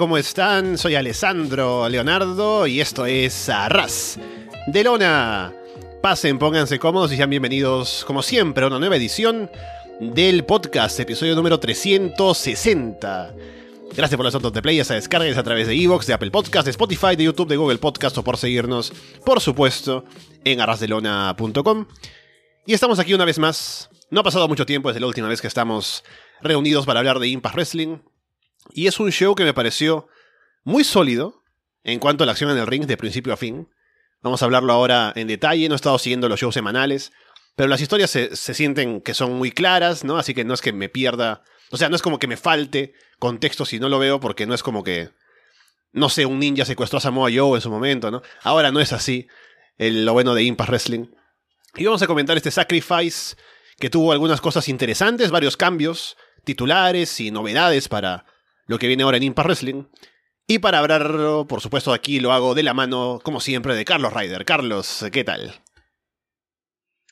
¿Cómo están? Soy Alessandro Leonardo y esto es Arras de Lona. Pasen, pónganse cómodos y sean bienvenidos, como siempre, a una nueva edición del podcast, episodio número 360. Gracias por los otros de play, ya se descargues a través de Evox, de Apple Podcast, de Spotify, de YouTube, de Google Podcast o por seguirnos, por supuesto, en arrasdelona.com. Y estamos aquí una vez más. No ha pasado mucho tiempo desde la última vez que estamos reunidos para hablar de Impact Wrestling. Y es un show que me pareció muy sólido en cuanto a la acción en el ring de principio a fin. Vamos a hablarlo ahora en detalle, no he estado siguiendo los shows semanales, pero las historias se, sienten que son muy claras, ¿no? Así que no es que me pierda, o sea, no es como que me falte contexto si no lo veo, porque no es como que, no sé, un ninja secuestró a Samoa Joe en su momento, ¿no? Ahora no es así, el, lo bueno de Impact Wrestling. Y vamos a comentar este Sacrifice, que tuvo algunas cosas interesantes, varios cambios, titulares y novedades para lo que viene ahora en Impact Wrestling. Y para hablarlo, por supuesto, aquí lo hago de la mano, como siempre, de Carlos Ryder. Carlos, ¿qué tal?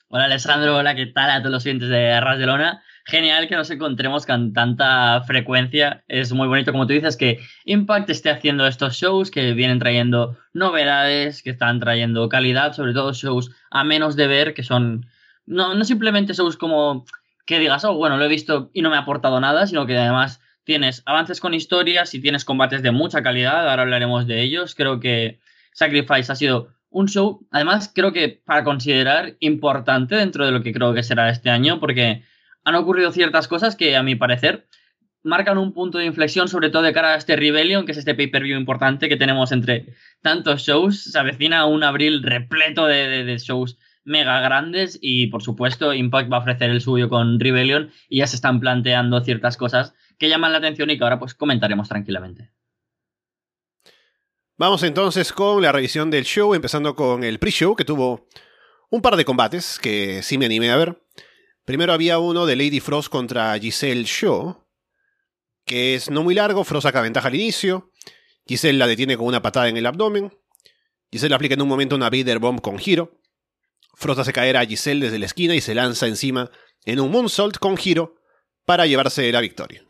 Hola Alessandro, hola, ¿qué tal a todos los clientes de Arras de Lona? Genial que nos encontremos con tanta frecuencia. Es muy bonito, como tú dices, que Impact esté haciendo estos shows que vienen trayendo novedades, que están trayendo calidad, sobre todo shows a menos de ver, que son no, no simplemente shows como que digas, oh, bueno, lo he visto y no me ha aportado nada, sino que además tienes avances con historias y tienes combates de mucha calidad, ahora hablaremos de ellos. Creo que Sacrifice ha sido un show, además creo que para considerar importante dentro de lo que creo que será este año, porque han ocurrido ciertas cosas que a mi parecer marcan un punto de inflexión, sobre todo de cara a este Rebellion, que es este pay-per-view importante que tenemos entre tantos shows. Se avecina un abril repleto de, de shows mega grandes y por supuesto Impact va a ofrecer el suyo con Rebellion y ya se están planteando ciertas cosas que llaman la atención y que ahora pues comentaremos tranquilamente. Vamos entonces con la revisión del show, empezando con el pre-show que tuvo un par de combates que sí me animé a ver. Primero había uno de Lady Frost contra Giselle Shaw, que es no muy largo, Frost saca ventaja al inicio, Giselle la detiene con una patada en el abdomen, Giselle aplica en un momento una Vader Bomb con giro, Frost hace caer a Giselle desde la esquina y se lanza encima en un moonsault con giro para llevarse la victoria.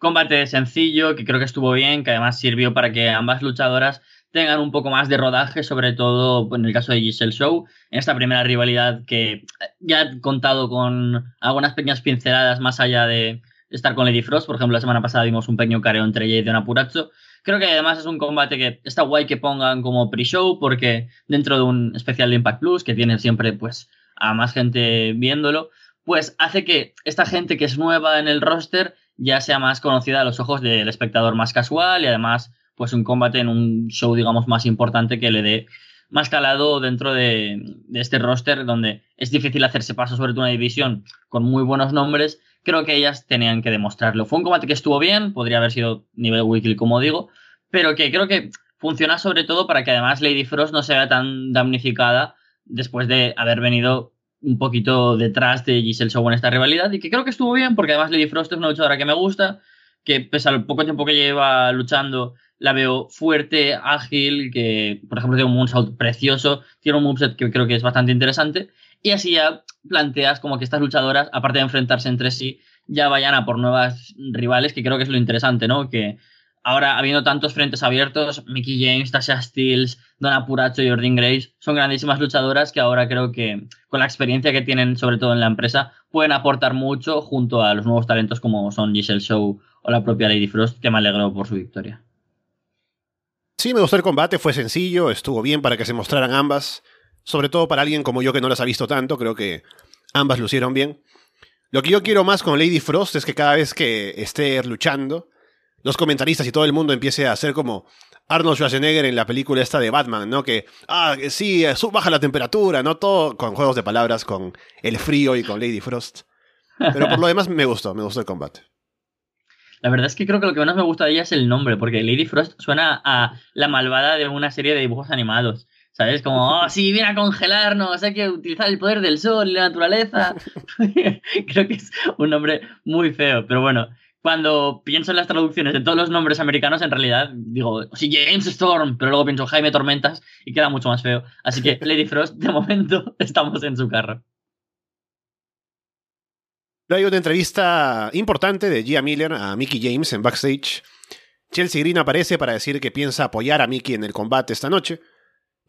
Combate sencillo, que creo que estuvo bien, que además sirvió para que ambas luchadoras tengan un poco más de rodaje, sobre todo en el caso de Giselle Show, en esta primera rivalidad que ya he contado con algunas pequeñas pinceladas más allá de estar con Lady Frost. Por ejemplo, la semana pasada vimos un pequeño careo entre ella y Diana Purazzo. Creo que además es un combate que está guay que pongan como pre-show, porque dentro de un especial de Impact Plus, que tiene siempre pues a más gente viéndolo, pues hace que esta gente que es nueva en el roster ya sea más conocida a los ojos del espectador más casual y además pues un combate en un show digamos más importante que le dé más calado dentro de, este roster donde es difícil hacerse paso sobre una división con muy buenos nombres. Creo que ellas tenían que demostrarlo. Fue un combate que estuvo bien podría haber sido nivel weekly como digo pero que creo que funciona sobre todo para que además Lady Frost no se vea tan damnificada después de haber venido un poquito detrás de Giselle Show en esta rivalidad y que creo que estuvo bien porque además Lady Frost es una luchadora que me gusta, que pese al poco tiempo que lleva luchando la veo fuerte, ágil, que por ejemplo tiene un moonsault precioso, tiene un moveset que creo que es bastante interesante y así ya planteas como que estas luchadoras, aparte de enfrentarse entre sí, ya vayan a por nuevas rivales, que creo que es lo interesante, ¿no? Que ahora, habiendo tantos frentes abiertos, Mickey James, Tasha Steels, Donna Puracho y Ordin Grace son grandísimas luchadoras que ahora creo que con la experiencia que tienen, sobre todo en la empresa, pueden aportar mucho junto a los nuevos talentos como son Giselle Show o la propia Lady Frost, que me alegró por su victoria. Sí, me gustó el combate, fue sencillo, estuvo bien para que se mostraran ambas, sobre todo para alguien como yo que no las ha visto tanto, creo que ambas lucieron bien. Lo que yo quiero más con Lady Frost es que cada vez que esté luchando, los comentaristas y todo el mundo empiece a hacer como Arnold Schwarzenegger en la película esta de Batman, ¿no? Que, ah, sí, baja la temperatura, ¿no? Todo con juegos de palabras, con el frío y con Lady Frost. Pero por lo demás me gustó, me gustó el combate. La verdad es que creo que lo que menos me gusta de ella es el nombre, porque Lady Frost suena a la malvada de una serie de dibujos animados. ¿Sabes? Como, oh, sí, viene a congelarnos, hay que utilizar el poder del sol y la naturaleza. creo que es un nombre muy feo, pero bueno, cuando pienso en las traducciones de todos los nombres americanos, en realidad digo, sí, James Storm, pero luego pienso Jaime Tormentas y queda mucho más feo. Así que Lady Frost, de momento, estamos en su carro. Hay una entrevista importante de Gia Miller a Mickey James en backstage. Chelsea Green aparece para decir que piensa apoyar a Mickey en el combate esta noche,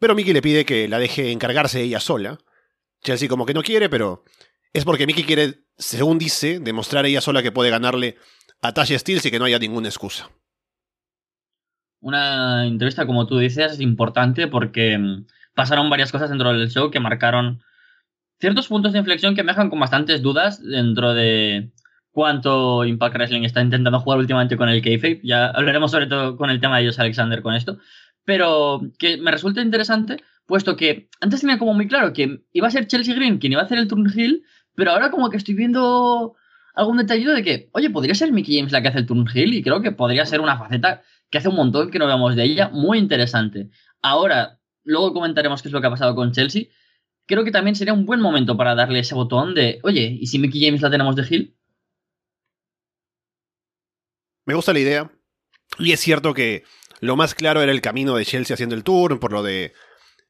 pero Mickey le pide que la deje encargarse ella sola. Chelsea como que no quiere, pero es porque Mickey quiere, según dice, demostrar ella sola que puede ganarle a Tasha Steels y que no haya ninguna excusa. Una entrevista, como tú dices, es importante porque mm, pasaron varias cosas dentro del show que marcaron ciertos puntos de inflexión que me dejan con bastantes dudas dentro de cuánto Impact Wrestling está intentando jugar últimamente con el kayfabe. Ya hablaremos sobre todo con el tema de ellos, Alexander, con esto. Pero que me resulta interesante, puesto que antes tenía como muy claro que iba a ser Chelsea Green quien iba a hacer el turn heel, pero ahora como que estoy viendo algún detallito de que, oye, podría ser Mickey James la que hace el turn heel y creo que podría ser una faceta que hace un montón que no veamos de ella, muy interesante. Ahora, luego comentaremos qué es lo que ha pasado con Chelsea, creo que también sería un buen momento para darle ese botón de, oye, ¿y si Mickey James la tenemos de Hill? Me gusta la idea. Y es cierto que lo más claro era el camino de Chelsea haciendo el tour, por lo de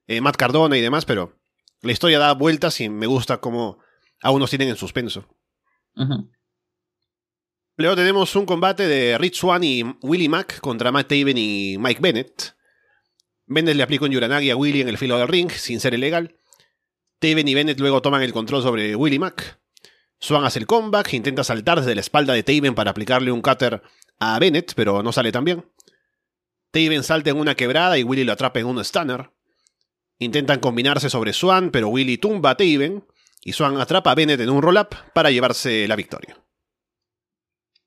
eh, Matt Cardona y demás, pero la historia da vueltas y me gusta cómo aún nos tienen en suspenso. Luego tenemos un combate de Rich Swan y Willie Mack contra Matt Taven y Mike Bennett. Bennett le aplica un Yuranagi a Willie en el filo del ring, sin ser ilegal. Taven y Bennett luego toman el control sobre Willie Mack. Swan hace el comeback, intenta saltar desde la espalda de Taven para aplicarle un cutter a Bennett, pero no sale tan bien. Taven salta en una quebrada y Willie lo atrapa en un stunner. Intentan combinarse sobre Swan, pero Willie tumba a Taven y Swan atrapa a Bennett en un roll-up para llevarse la victoria.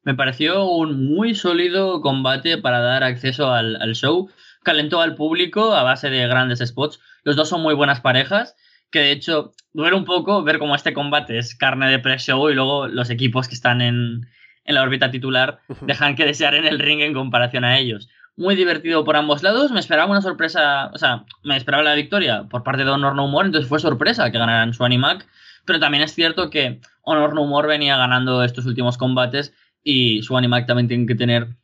Me pareció un muy sólido combate para dar acceso al, al show. Calentó al público a base de grandes spots. Los dos son muy buenas parejas que de hecho duele un poco ver cómo este combate es carne de pre-show y luego los equipos que están en, en la órbita titular dejan que desear en el ring en comparación a ellos. Muy divertido por ambos lados, me esperaba una sorpresa, o sea, me esperaba la victoria por parte de Honor No More, entonces fue sorpresa que ganaran Swan y Mac, pero también es cierto que Honor No More venía ganando estos últimos combates y y Mac también tienen que tener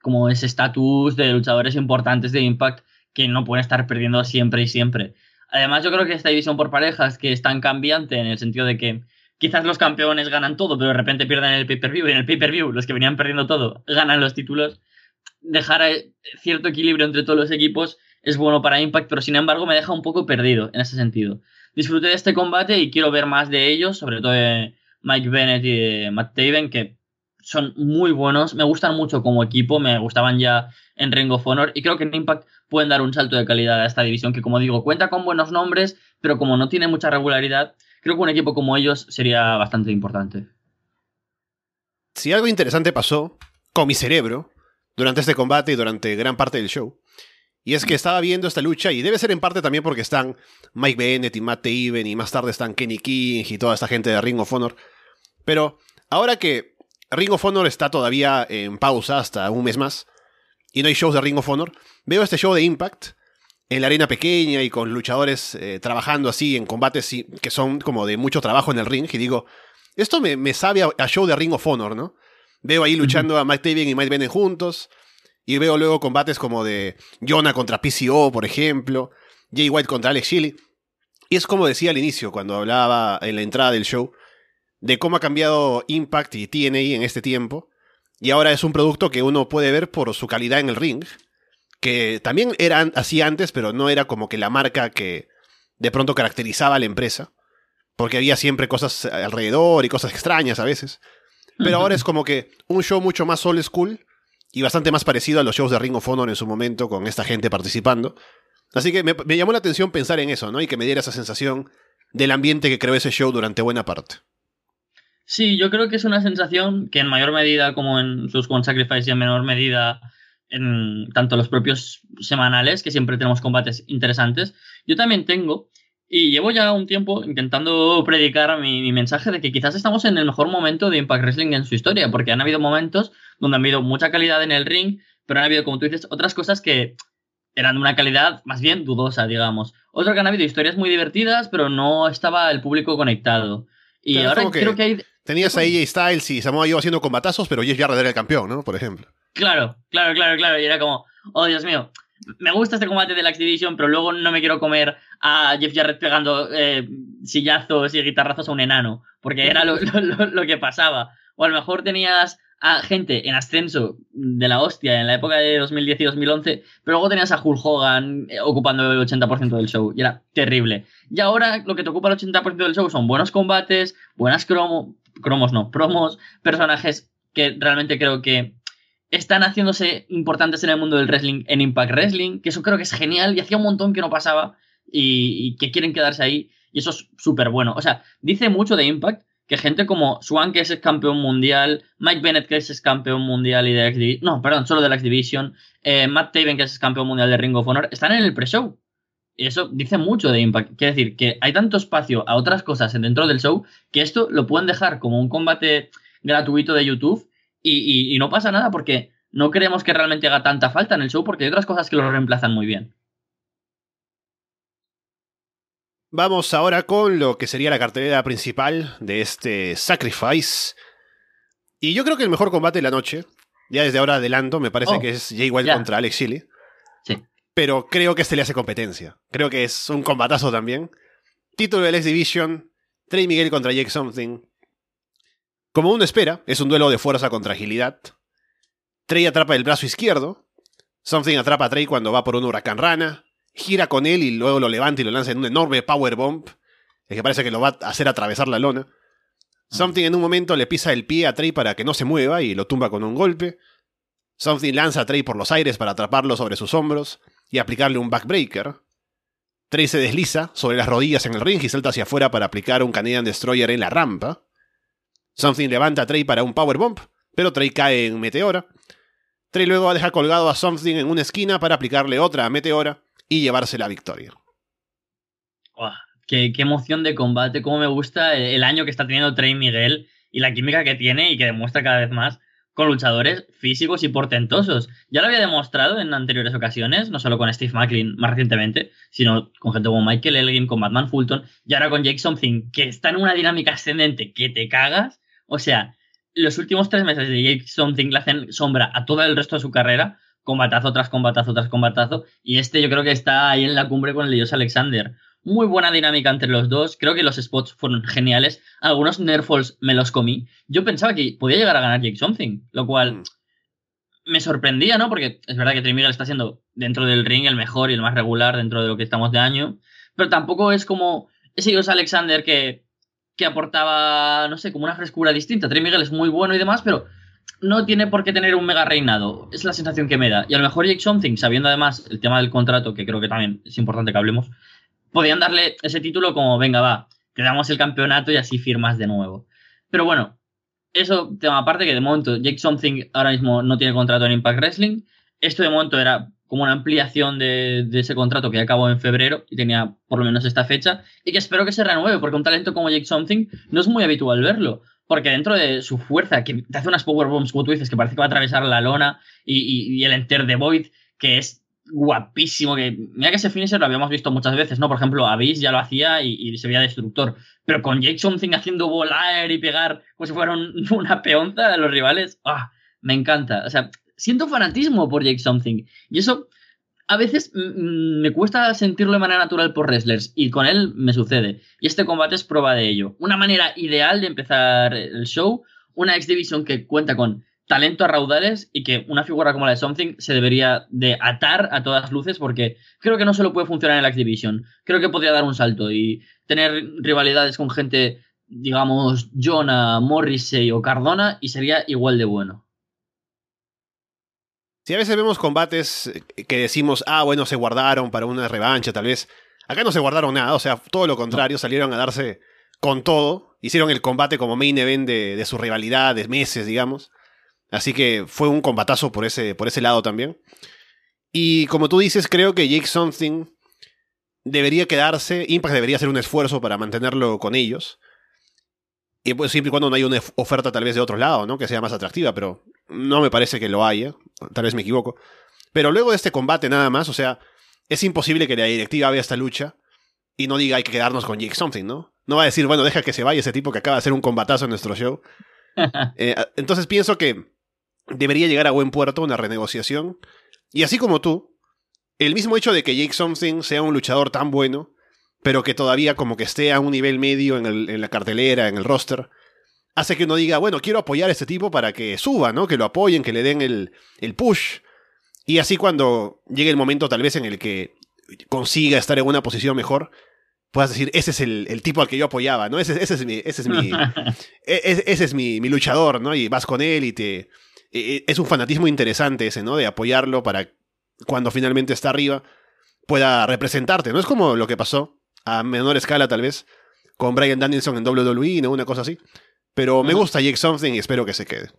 como ese estatus de luchadores importantes de Impact que no pueden estar perdiendo siempre y siempre. Además, yo creo que esta división por parejas que es tan cambiante en el sentido de que quizás los campeones ganan todo, pero de repente pierden el pay-per-view y en el pay-per-view los que venían perdiendo todo ganan los títulos. Dejar eh, cierto equilibrio entre todos los equipos es bueno para Impact, pero sin embargo me deja un poco perdido en ese sentido. Disfruté de este combate y quiero ver más de ellos, sobre todo de Mike Bennett y de Matt Taven, que son muy buenos, me gustan mucho como equipo, me gustaban ya en Ring of Honor y creo que en Impact pueden dar un salto de calidad a esta división que como digo cuenta con buenos nombres, pero como no tiene mucha regularidad, creo que un equipo como ellos sería bastante importante. Si algo interesante pasó con mi cerebro durante este combate y durante gran parte del show, y es que estaba viendo esta lucha y debe ser en parte también porque están Mike Bennett y Matt Taven y más tarde están Kenny King y toda esta gente de Ring of Honor, pero ahora que Ring of Honor está todavía en pausa hasta un mes más y no hay shows de Ring of Honor. Veo este show de Impact en la arena pequeña y con luchadores eh, trabajando así en combates que son como de mucho trabajo en el ring y digo, esto me, sabe a, show de Ring of Honor, ¿no? Veo ahí luchando a Mike Tavian y Mike Bennett juntos y veo luego combates como de Jonah contra PCO, por ejemplo, Jay White contra Alex Shelley. Y es como decía al inicio, cuando hablaba en la entrada del show, de cómo ha cambiado Impact y TNA en este tiempo. Y ahora es un producto que uno puede ver por su calidad en el ring. Que también era así antes, pero no era como que la marca que de pronto caracterizaba a la empresa. Porque había siempre cosas alrededor y cosas extrañas a veces. Pero ahora es como que un show mucho más old school y bastante más parecido a los shows de Ring of Honor en su momento, con esta gente participando. Así que me, me llamó la atención pensar en eso, ¿no? Y que me diera esa sensación del ambiente que creó ese show durante buena parte. Sí, yo creo que es una sensación que en mayor medida, como en sus One Sacrifice y en menor medida en tanto los propios semanales, que siempre tenemos combates interesantes, yo también tengo. Y llevo ya un tiempo intentando predicar mi, mi, mensaje de que quizás estamos en el mejor momento de Impact Wrestling en su historia, porque han habido momentos donde ha habido mucha calidad en el ring, pero han habido, como tú dices, otras cosas que eran de una calidad más bien dudosa, digamos. Otro que han habido historias muy divertidas, pero no estaba el público conectado. Y ahora creo que hay... Tenías ahí AJ Styles y Samoa Joe haciendo combatazos, pero Jeff Jarrett era el campeón, ¿no? Por ejemplo. Claro, claro, claro, claro. Y era como, oh Dios mío, me gusta este combate de la X-Division, pero luego no me quiero comer a Jeff Jarrett pegando eh, sillazos y guitarrazos a un enano, porque era lo, que pasaba. O a lo mejor tenías a gente en ascenso de la hostia en la época de 2010 y 2011, pero luego tenías a Hulk Hogan eh, ocupando el 80% del show y era terrible. Y ahora lo que te ocupa el 80% del show son buenos combates, buenas cromos, cromos no, promos, personajes que realmente creo que están haciéndose importantes en el mundo del wrestling, en Impact Wrestling, que eso creo que es genial y hacía un montón que no pasaba y, que quieren quedarse ahí y eso es súper bueno. O sea, dice mucho de Impact que gente como Swan, que es campeón mundial, Mike Bennett, que es campeón mundial y de X Division, no, perdón, solo de la X Division, eh, Matt Taven, que es campeón mundial de Ring of Honor, están en el pre-show. Y eso dice mucho de Impact. Quiere decir que hay tanto espacio a otras cosas dentro del show que esto lo pueden dejar como un combate gratuito de YouTube y, no pasa nada porque no creemos que realmente haga tanta falta en el show porque hay otras cosas que lo reemplazan muy bien. Vamos ahora con lo que sería la cartelera principal de este Sacrifice. Y yo creo que el mejor combate de la noche, ya desde ahora adelanto, me parece oh, que es Jay White contra Alex Shelley. Sí. Pero creo que este le hace competencia. Creo que es un combatazo también. Título del X Division, Trey Miguel contra Jake Something. Como uno espera, es un duelo de fuerza contra agilidad. Trey atrapa el brazo izquierdo. Something atrapa a Trey cuando va por un huracán rana. Gira con él y luego lo levanta y lo lanza en un enorme power bomb. El que parece que lo va a hacer atravesar la lona. Something en un momento le pisa el pie a Trey para que no se mueva y lo tumba con un golpe. Something lanza a Trey por los aires para atraparlo sobre sus hombros y aplicarle un backbreaker. Trey se desliza sobre las rodillas en el ring y salta hacia afuera para aplicar un Canadian Destroyer en la rampa. Something levanta a Trey para un powerbomb, pero Trey cae en Meteora. Trey luego deja colgado a Something en una esquina para aplicarle otra a Meteora y llevarse la victoria. qué, emoción de combate, cómo me gusta el año que está teniendo Trey Miguel y la química que tiene y que demuestra cada vez más con luchadores físicos y portentosos. Ya lo había demostrado en anteriores ocasiones, no solo con Steve Macklin más recientemente, sino con gente como Michael Elgin, con Batman Fulton y ahora con Jake Something, que está en una dinámica ascendente que te cagas. O sea, los últimos tres meses de Jake Something le hacen sombra a todo el resto de su carrera, combatazo tras combatazo tras combatazo, y este yo creo que está ahí en la cumbre con el de Alexander. Muy buena dinámica entre los dos, creo que los spots fueron geniales, algunos nerfalls me los comí. Yo pensaba que podía llegar a ganar Jake Something, lo cual mm. me sorprendía, ¿no? Porque es verdad que Trey está siendo dentro del ring el mejor y el más regular dentro de lo que estamos de año, pero tampoco es como ese Dios Alexander que que aportaba, no sé, como una frescura distinta. Trey Miguel es muy bueno y demás, pero no tiene por qué tener un mega reinado. Es la sensación que me da. Y a lo mejor Jake Something, sabiendo además el tema del contrato, que creo que también es importante que hablemos, podían darle ese título como, venga, va, te damos el campeonato y así firmas de nuevo. Pero bueno, eso tema aparte que de momento Jake Something ahora mismo no tiene contrato en Impact Wrestling. Esto de momento era como una ampliación de, ese contrato que acabó en febrero y tenía por lo menos esta fecha y que espero que se renueve porque un talento como Jake Something no es muy habitual verlo porque dentro de su fuerza que te hace unas power bombs como tú dices que parece que va a atravesar la lona y, el enter de Void que es guapísimo que mira que ese finisher lo habíamos visto muchas veces no por ejemplo Abyss ya lo hacía y, se veía destructor pero con Jake Something haciendo volar y pegar como si fuera una peonza de los rivales ah me encanta o sea siento fanatismo por Jake Something. Y eso a veces me cuesta sentirlo de manera natural por wrestlers y con él me sucede. Y este combate es prueba de ello. Una manera ideal de empezar el show, una X Division que cuenta con talento a raudales y que una figura como la de Something se debería de atar a todas luces porque creo que no solo puede funcionar en la X Division. Creo que podría dar un salto y tener rivalidades con gente, digamos, Jonah, Morrissey o Cardona y sería igual de bueno. Si a veces vemos combates eh, que decimos, ah, bueno, se guardaron para una revancha, tal vez. Acá no se guardaron nada, o sea, todo lo contrario, salieron a darse con todo. Hicieron el combate como main event de, de su rivalidad de meses, digamos. Así que fue un combatazo por ese, por ese lado también. Y como tú dices, creo que Jake Something debería quedarse, Impact debería hacer un esfuerzo para mantenerlo con ellos. Y pues siempre y cuando no haya una oferta tal vez de otro lado, ¿no? Que sea más atractiva, pero no me parece que lo haya. Tal vez me equivoco. Pero luego de este combate nada más, o sea, es imposible que la directiva vea esta lucha y no diga hay que quedarnos con Jake Something, ¿no? No va a decir, bueno, deja que se vaya ese tipo que acaba de hacer un combatazo en nuestro show. Eh, entonces pienso que debería llegar a buen puerto una renegociación. Y así como tú, el mismo hecho de que Jake Something sea un luchador tan bueno, pero que todavía como que esté a un nivel medio en, la cartelera, en el roster, hace que uno diga, bueno, quiero apoyar a este tipo para que suba, ¿no? Que lo apoyen, que le den el, el push. Y así cuando llegue el momento tal vez en el que consiga estar en una posición mejor, puedas decir, ese es el, tipo al que yo apoyaba, ¿no? Ese, ese es mi, ese es mi, e, ese, es mi, mi, luchador, ¿no? Y vas con él y te... E, e, es un fanatismo interesante ese, ¿no? De apoyarlo para cuando finalmente está arriba pueda representarte, ¿no? Es como lo que pasó a menor escala tal vez con Brian Danielson en WWE, ¿no? Una cosa así. Pero me gusta Jake Something y espero que se quede.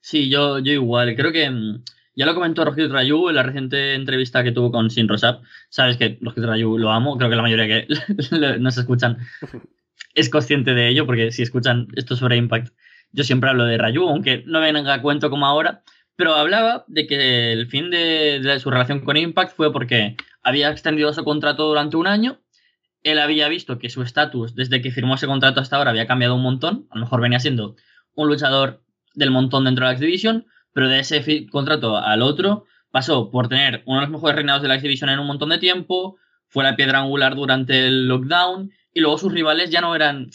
Sí, yo, yo igual. Creo que mm, ya lo comentó Rojito Rayu en la reciente entrevista que tuvo con Sin Rosap. Sabes que Rojito Rayu lo amo, creo que la mayoría que nos escuchan es consciente de ello, porque si escuchan esto sobre Impact, yo siempre hablo de Rayu, aunque no venga a cuento como ahora. Pero hablaba de que el fin de, de su relación con Impact fue porque había extendido su contrato durante un año. Él había visto que su estatus desde que firmó ese contrato hasta ahora había cambiado un montón. A lo mejor venía siendo un luchador del montón dentro de la X-Division, pero de ese contrato al otro pasó por tener uno de los mejores reinados de la X-Division en un montón de tiempo, fue la piedra angular durante el lockdown y luego sus rivales ya no eran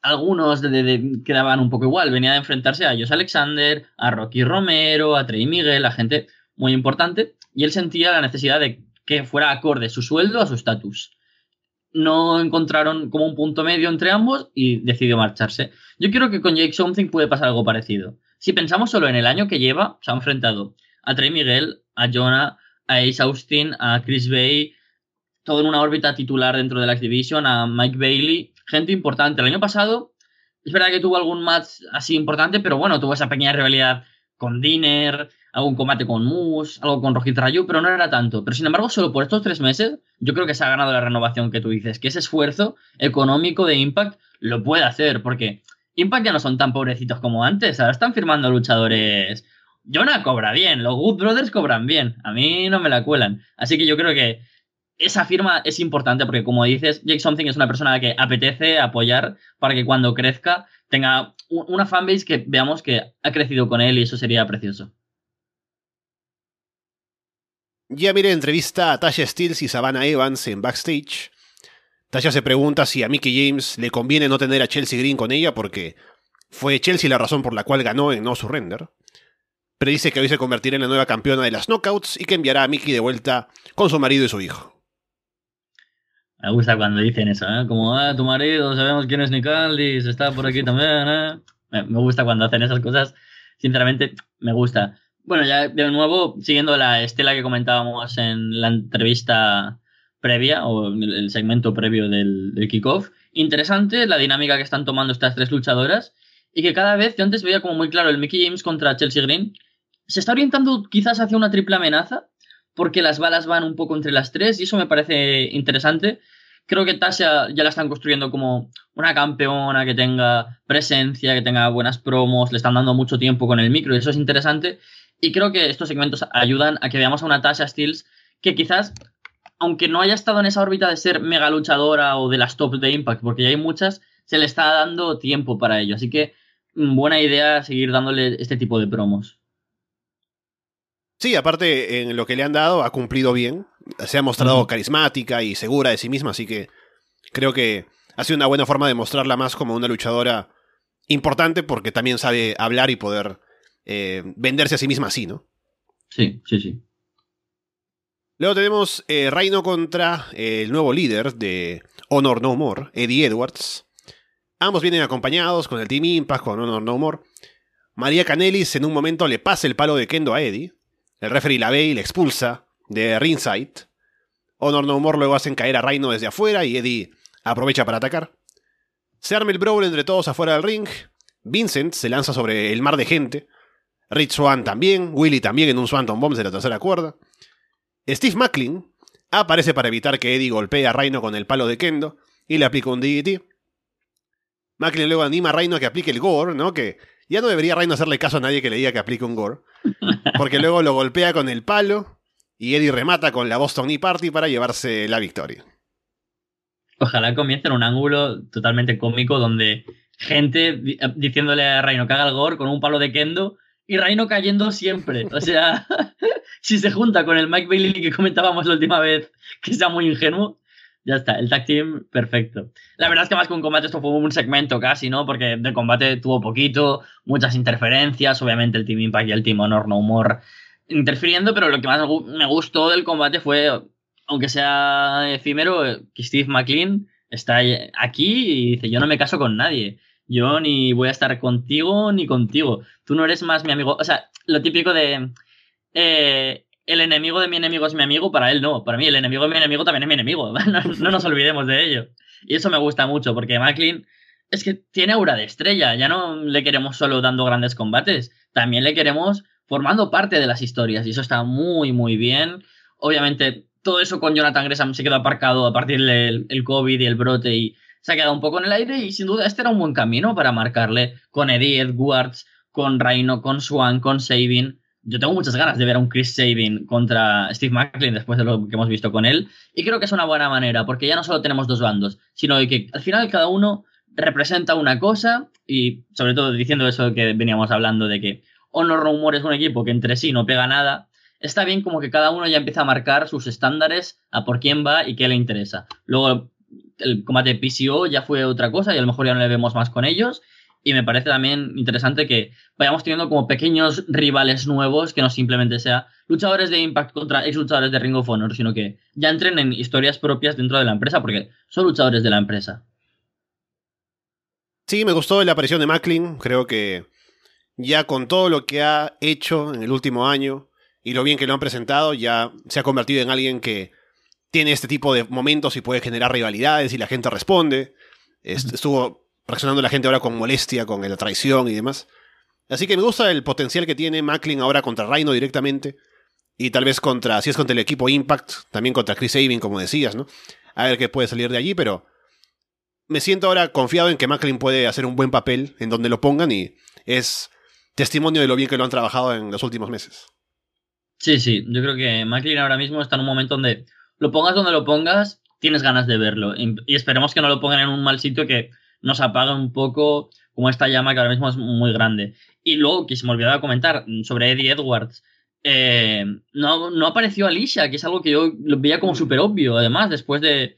algunos de, quedaban un poco igual. Venía de enfrentarse a Josh Alexander, a Rocky Romero, a Trey Miguel, a gente muy importante y él sentía la necesidad de que fuera acorde su sueldo a su estatus. No encontraron como un punto medio entre ambos y decidió marcharse. Yo creo que con Jake Something puede pasar algo parecido. Si pensamos solo en el año que lleva, se ha enfrentado a Trey Miguel, a Jonah, a Ace Austin, a Chris Bay, todo en una órbita titular dentro de la X-Division, a Mike Bailey, gente importante. El año pasado, es verdad que tuvo algún match así importante, pero bueno, tuvo esa pequeña rivalidad con Dinner, algún combate con Moose, algo con Rojit Rayu, pero no era tanto. Pero sin embargo, solo por estos tres meses, yo creo que se ha ganado la renovación que tú dices, que ese esfuerzo económico de Impact lo puede hacer, porque Impact ya no son tan pobrecitos como antes, ahora están firmando luchadores. Jonah cobra bien, los Good Brothers cobran bien, a mí no me la cuelan. Así que yo creo que esa firma es importante porque, como dices, Jake Something es una persona que apetece apoyar para que cuando crezca tenga una fanbase que veamos que ha crecido con él y eso sería precioso. Ya mire entrevista a Tasha Steels y Savannah Evans en backstage. Tasha se pregunta si a Mickey James le conviene no tener a Chelsea Green con ella porque fue Chelsea la razón por la cual ganó en No Surrender. Pero dice que hoy se convertirá en la nueva campeona de las Knockouts y que enviará a Mickey de vuelta con su marido y su hijo. Me gusta cuando dicen eso, ¿eh? Como, ah, tu marido, sabemos quién es Nick Aldis, está por aquí también, ¿eh? Me gusta cuando hacen esas cosas. Sinceramente, me gusta. Bueno, ya de nuevo, siguiendo la estela que comentábamos en la entrevista previa o el segmento previo del, del kickoff, interesante la dinámica que están tomando estas tres luchadoras y que cada vez, yo antes veía como muy claro el Mickey James contra Chelsea Green, se está orientando quizás hacia una triple amenaza porque las balas van un poco entre las tres y eso me parece interesante. Creo que Tasha ya la están construyendo como una campeona que tenga presencia, que tenga buenas promos, le están dando mucho tiempo con el micro y eso es interesante. Y creo que estos segmentos ayudan a que veamos a una Tasha Steels que quizás, aunque no haya estado en esa órbita de ser mega luchadora o de las top de Impact, porque ya hay muchas, se le está dando tiempo para ello. Así que mm, buena idea seguir dándole este tipo de promos. Sí, aparte en lo que le han dado ha cumplido bien. Se ha mostrado carismática y segura de sí misma, así que creo que ha sido una buena forma de mostrarla más como una luchadora importante porque también sabe hablar y poder eh, venderse a sí misma así, ¿no? Sí, sí, sí. Luego tenemos eh, Reino contra eh, el nuevo líder de Honor No More, Eddie Edwards. Ambos vienen acompañados con el Team Impact, con Honor No More. María Canelis en un momento le pasa el palo de Kendo a Eddie. El referee la ve y le expulsa de ringside. Honor No More luego hacen caer a Reino desde afuera y Eddie aprovecha para atacar. Se arma el brawl entre todos afuera del ring. Vincent se lanza sobre el mar de gente. Rich Swan también. Willy también en un Swanton Bomb de la tercera cuerda. Steve Macklin aparece para evitar que Eddie golpee a Rhino con el palo de Kendo y le aplica un DDT. Macklin luego anima a Rhino a que aplique el gore, ¿no? Que ya no debería Rhino hacerle caso a nadie que le diga que aplique un gore. Porque luego lo golpea con el palo y Eddie remata con la Boston Knee Party para llevarse la victoria. Ojalá comience en un ángulo totalmente cómico donde gente diciéndole a Rhino que haga el gore con un palo de kendo y Rhino cayendo siempre. O sea, si se junta con el Mike Bailey que comentábamos la última vez, que sea muy ingenuo, ya está, el tag team perfecto. La verdad es que más que un combate esto fue un segmento casi, ¿no? Porque de combate tuvo poquito, muchas interferencias, obviamente el Team Impact y el Team Honor No More interfiriendo, pero lo que más me gustó del combate fue, aunque sea efímero, que Steve McLean está aquí y dice, yo no me caso con nadie. Yo ni voy a estar contigo ni contigo. Tú no eres más mi amigo. O sea, lo típico de... Eh, el enemigo de mi enemigo es mi amigo, para él no. Para mí, el enemigo de mi enemigo también es mi enemigo. No, nos olvidemos de ello. Y eso me gusta mucho, porque Macklin es que tiene aura de estrella. Ya no le queremos solo dando grandes combates, también le queremos formando parte de las historias. Y eso está muy, muy bien. Obviamente, todo eso con Jonathan Gresham se quedó aparcado a partir del el COVID y el brote y se ha quedado un poco en el aire. Y sin duda, este era un buen camino para marcarle con Eddie Edwards, con Rhino, con Swan, con Sabin yo tengo muchas ganas de ver a un Chris Sabin contra Steve Macklin después de lo que hemos visto con él. Y creo que es una buena manera, porque ya no solo tenemos dos bandos, sino que al final cada uno representa una cosa y sobre todo diciendo eso que veníamos hablando de que Honor Rumor es un equipo que entre sí no pega nada, está bien como que cada uno ya empieza a marcar sus estándares a por quién va y qué le interesa. Luego el combate PCO ya fue otra cosa y a lo mejor ya no le vemos más con ellos y me parece también interesante que vayamos teniendo como pequeños rivales nuevos que no simplemente sea luchadores de Impact contra ex luchadores de Ring of Honor, sino que ya entren en historias propias dentro de la empresa porque son luchadores de la empresa. Sí, me gustó la aparición de Macklin, creo que ya con todo lo que ha hecho en el último año y lo bien que lo han presentado, ya se ha convertido en alguien que tiene este tipo de momentos y puede generar rivalidades y la gente responde. Estuvo reaccionando la gente ahora con molestia, con la traición y demás. Así que me gusta el potencial que tiene Macklin ahora contra Rhino directamente. Y tal vez contra, si es contra el equipo Impact, también contra Chris Sabin, como decías, ¿no? A ver qué puede salir de allí, pero me siento ahora confiado en que Macklin puede hacer un buen papel en donde lo pongan y es testimonio de lo bien que lo han trabajado en los últimos meses. Sí, sí, yo creo que Macklin ahora mismo está en un momento donde lo pongas donde lo pongas, tienes ganas de verlo. Y esperemos que no lo pongan en un mal sitio que nos apaga un poco como esta llama que ahora mismo es muy grande. Y luego, que se me olvidaba comentar sobre Eddie Edwards, eh, no, no apareció Alicia, que es algo que yo lo veía como súper obvio. Además, después de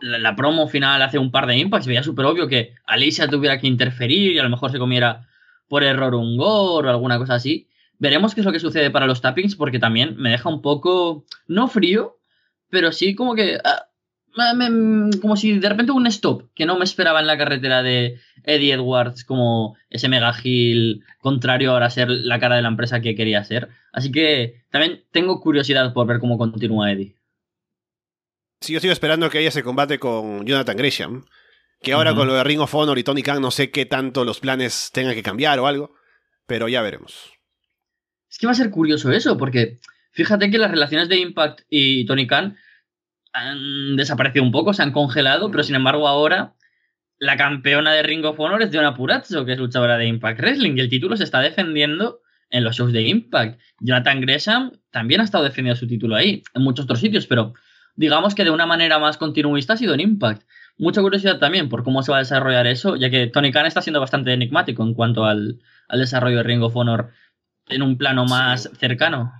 la, promo final hace un par de impacts, veía súper obvio que Alicia tuviera que interferir y a lo mejor se comiera por error un gol o alguna cosa así. Veremos qué es lo que sucede para los tappings, porque también me deja un poco, no frío, pero sí como que ah, como si de repente un stop que no me esperaba en la carretera de Eddie Edwards como ese mega heel contrario ahora a ser la cara de la empresa que quería ser. Así que también tengo curiosidad por ver cómo continúa Eddie. Sí, yo sigo esperando que haya ese combate con Jonathan Gresham. Que ahora con lo de Ring of Honor y Tony Khan no sé qué tanto los planes tengan que cambiar o algo. Pero ya veremos. Es que va a ser curioso eso, porque fíjate que las relaciones de Impact y Tony Khan han desaparecido un poco, se han congelado, pero sin embargo ahora la campeona de Ring of Honor es Diona Purazzo, que es luchadora de Impact Wrestling, y el título se está defendiendo en los shows de Impact. Jonathan Gresham también ha estado defendiendo su título ahí, en muchos otros sitios, pero digamos que de una manera más continuista ha sido en Impact. Mucha curiosidad también por cómo se va a desarrollar eso, ya que Tony Khan está siendo bastante enigmático en cuanto al, desarrollo de Ring of Honor en un plano más cercano.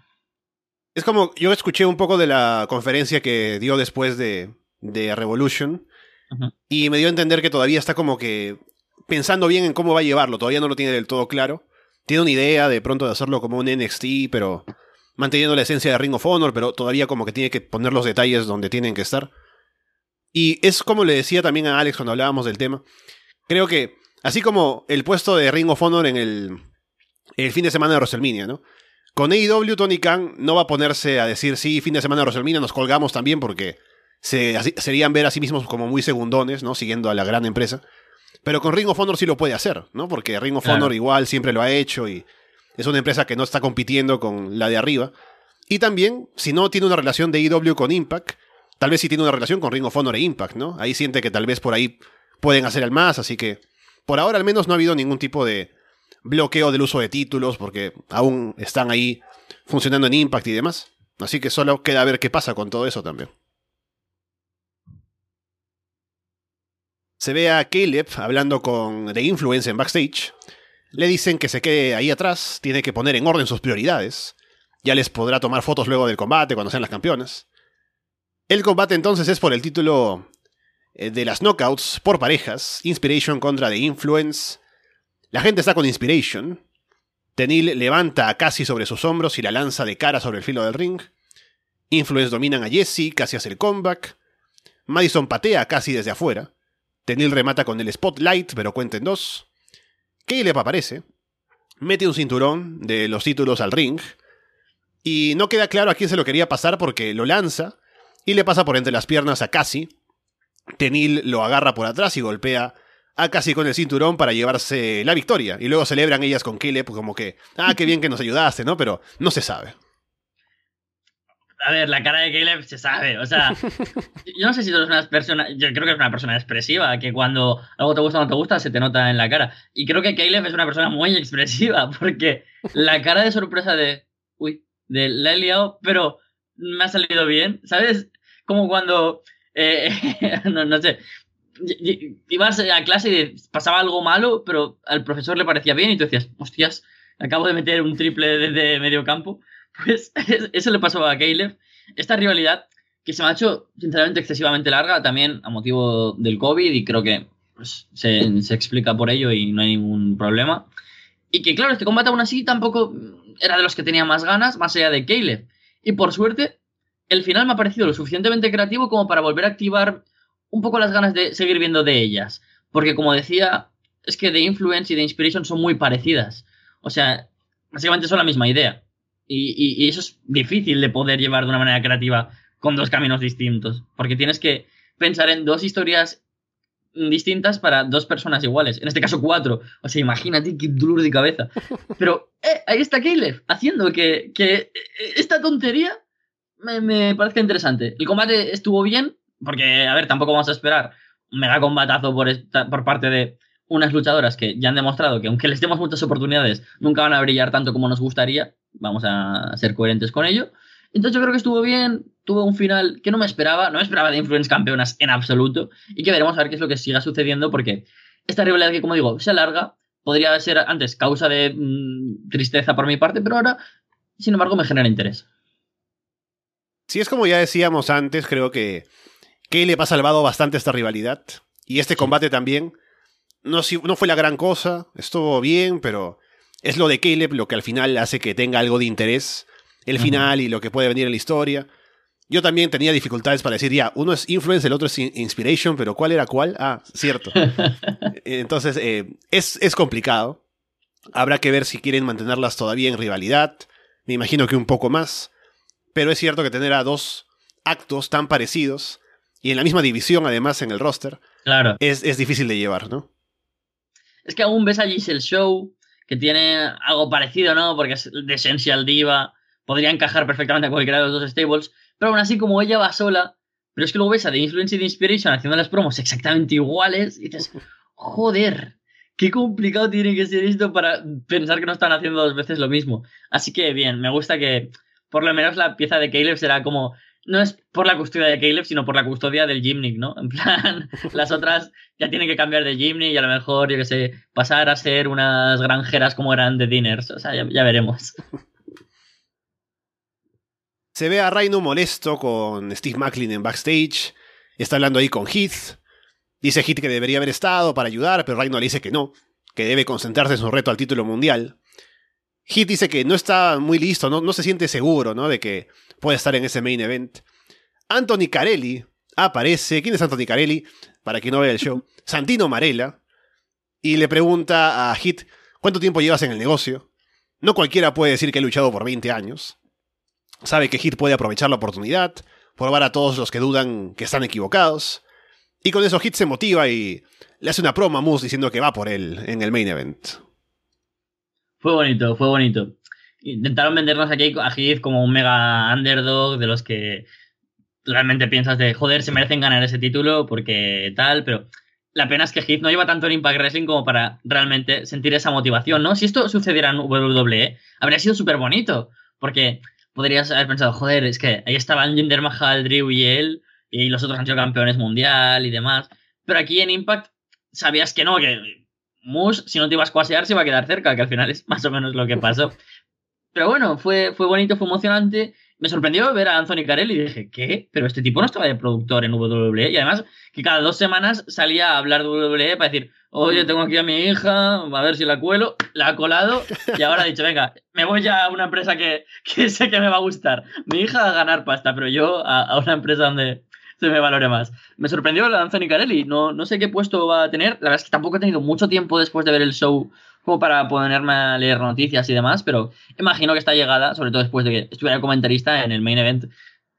Es como, yo escuché un poco de la conferencia que dio después de, de Revolution y me dio a entender que todavía está como que pensando bien en cómo va a llevarlo, todavía no lo tiene del todo claro. Tiene una idea de pronto de hacerlo como un NXT, pero manteniendo la esencia de Ring of Honor, pero todavía como que tiene que poner los detalles donde tienen que estar. Y es como le decía también a Alex cuando hablábamos del tema. Creo que, así como el puesto de Ring of Honor en el, el fin de semana de WrestleMania, ¿no? Con AEW, Tony Khan no va a ponerse a decir, sí, fin de semana de WrestleMania nos colgamos también porque se, serían ver a sí mismos como muy segundones, ¿no? Siguiendo a la gran empresa. Pero con Ring of Honor sí lo puede hacer, ¿no? Porque Ring of Claro. Honor igual siempre lo ha hecho y es una empresa que no está compitiendo con la de arriba. Y también, si no tiene una relación de IW con Impact, tal vez sí tiene una relación con Ring of Honor e Impact, ¿no? Ahí siente que tal vez por ahí pueden hacer el más, así que por ahora al menos no ha habido ningún tipo de bloqueo del uso de títulos porque aún están ahí funcionando en Impact y demás. Así que solo queda ver qué pasa con todo eso también. Se ve a Caleb hablando con The Influence en backstage. Le dicen que se quede ahí atrás, tiene que poner en orden sus prioridades. Ya les podrá tomar fotos luego del combate cuando sean las campeonas. El combate entonces es por el título eh, de las knockouts por parejas. Inspiration contra The Influence. La gente está con Inspiration. Tenil levanta a Cassie sobre sus hombros y la lanza de cara sobre el filo del ring. Influence dominan a Jesse, casi hace el comeback. Madison patea a Cassie desde afuera. Tenil remata con el spotlight, pero cuenta en dos. Caleb aparece. Mete un cinturón de los títulos al ring. Y no queda claro a quién se lo quería pasar porque lo lanza y le pasa por entre las piernas a Cassie. Tenil lo agarra por atrás y golpea a Cassie con el cinturón para llevarse la victoria. Y luego celebran ellas con Caleb como que, ah, qué bien que nos ayudaste, ¿no? Pero no se sabe. A ver, la cara de Caleb se sabe. O sea, yo no sé si tú eres una persona. Yo creo que es una persona expresiva, que cuando algo te gusta o no te gusta, se te nota en la cara. Y creo que Caleb es una persona muy expresiva, porque la cara de sorpresa de. Uy, de la he liado, pero me ha salido bien. ¿Sabes? Como cuando. eh, no, no sé. Ibas a clase y pasaba algo malo, pero al profesor le parecía bien y tú decías, hostias, acabo de meter un triple desde medio campo. Pues eso le pasó a Caleb. Esta rivalidad que se me ha hecho sinceramente excesivamente larga, también a motivo del COVID, y creo que pues, se, se explica por ello y no hay ningún problema. Y que claro, este combate aún así tampoco era de los que tenía más ganas, más allá de Caleb. Y por suerte, el final me ha parecido lo suficientemente creativo como para volver a activar un poco las ganas de seguir viendo de ellas. Porque como decía, es que The Influence y The Inspiration son muy parecidas. O sea, básicamente son la misma idea. Y, y- y eso es difícil de poder llevar de una manera creativa con dos caminos distintos. Porque tienes que pensar en dos historias distintas para dos personas iguales. En este caso, cuatro. O sea, imagínate qué dolor de cabeza. Pero eh, ahí está Caleb, haciendo que, que eh, esta tontería me, me parezca interesante. El combate estuvo bien, porque, a ver, tampoco vamos a esperar un mega combatazo por, esta- por parte de unas luchadoras que ya han demostrado que aunque les demos muchas oportunidades, nunca van a brillar tanto como nos gustaría. Vamos a ser coherentes con ello. Entonces yo creo que estuvo bien, tuvo un final que no me esperaba, no me esperaba de Influence campeonas en absoluto, y que veremos a ver qué es lo que siga sucediendo, porque esta rivalidad que, como digo, se alarga, podría ser antes causa de mm, tristeza por mi parte, pero ahora, sin embargo, me genera interés. Si es como ya decíamos antes, creo que Caleb ha salvado bastante esta rivalidad. Y este combate también. No, si- no fue la gran cosa, estuvo bien, pero es lo de Caleb lo que al final hace que tenga algo de interés. El final y lo que puede venir en la historia. Yo también tenía dificultades para decir, ya, uno es Influence, el otro es In- Inspiration, pero ¿cuál era cuál? Ah, cierto. Entonces, eh, es, es complicado. Habrá que ver si quieren mantenerlas todavía en rivalidad. Me imagino que un poco más. Pero es cierto que tener a dos actos tan parecidos y en la misma división, además, en el roster, Claro. es, es difícil de llevar, ¿no? Es que aún ves a Giselle Show, que tiene algo parecido, ¿no? Porque es de Essential Diva, podría encajar perfectamente a cualquiera de los dos stables, pero aún así, como ella va sola, pero es que luego ves a The Influence y The Inspiration haciendo las promos exactamente iguales, y dices, joder, qué complicado tiene que ser esto para pensar que no están haciendo dos veces lo mismo. Así que bien, me gusta que por lo menos la pieza de Caleb será como. No es por la custodia de Caleb, sino por la custodia del Gymnic, ¿no? En plan, las otras ya tienen que cambiar de Gymnic y a lo mejor, yo qué sé, pasar a ser unas granjeras como eran de Dinners. O sea, ya, veremos. Se ve a Rhino molesto con Steve Macklin en backstage. Está hablando ahí con Heath. Dice Heath que debería haber estado para ayudar, pero Rhino le dice que no, que debe concentrarse en su reto al título mundial. Heath dice que no está muy listo, no, no se siente seguro, ¿no? De que puede estar en ese main event. Anthony Carelli aparece. ¿Quién es Anthony Carelli? Para quien no vea el show. Santino Marella. Y le pregunta a Heath, ¿cuánto tiempo llevas en el negocio? No cualquiera puede decir que ha luchado por 20 años. Sabe que Heath puede aprovechar la oportunidad, probar a todos los que dudan que están equivocados. Y con esos hits se motiva y le hace una promo a Moose diciendo que va por él en el main event. Fue bonito, fue bonito. Intentaron vendernos aquí a Heath como un mega underdog de los que realmente piensas de, joder, se merecen ganar ese título porque tal, pero la pena es que Heath no lleva tanto en Impact Wrestling como para realmente sentir esa motivación, ¿no? Si esto sucediera en WWE, habría sido súper bonito, porque podrías haber pensado, joder, es que ahí estaban Jinder Mahal, Drew y él, y los otros han sido campeones mundial y demás. Pero aquí en Impact sabías que no, que Moose, si no te ibas a cuasear, se iba a quedar cerca, que al final es más o menos lo que pasó. Pero bueno, fue, fue bonito, fue emocionante me sorprendió ver a Anthony Carell y dije, ¿qué? Pero este tipo no estaba de productor en WWE. Y además, que cada dos semanas salía a hablar de WWE para decir, oye, tengo aquí a mi hija, a ver si la cuelo. La ha colado y ahora ha dicho, venga, me voy ya a una empresa que, que sé que me va a gustar. Mi hija a ganar pasta, pero yo a, una empresa donde se me valore más. Me sorprendió a Anthony Carelli. No, no sé qué puesto va a tener. La verdad es que tampoco he tenido mucho tiempo después de ver el show como para ponerme a leer noticias y demás, pero imagino que esta llegada, sobre todo después de que estuviera comentarista en el main event,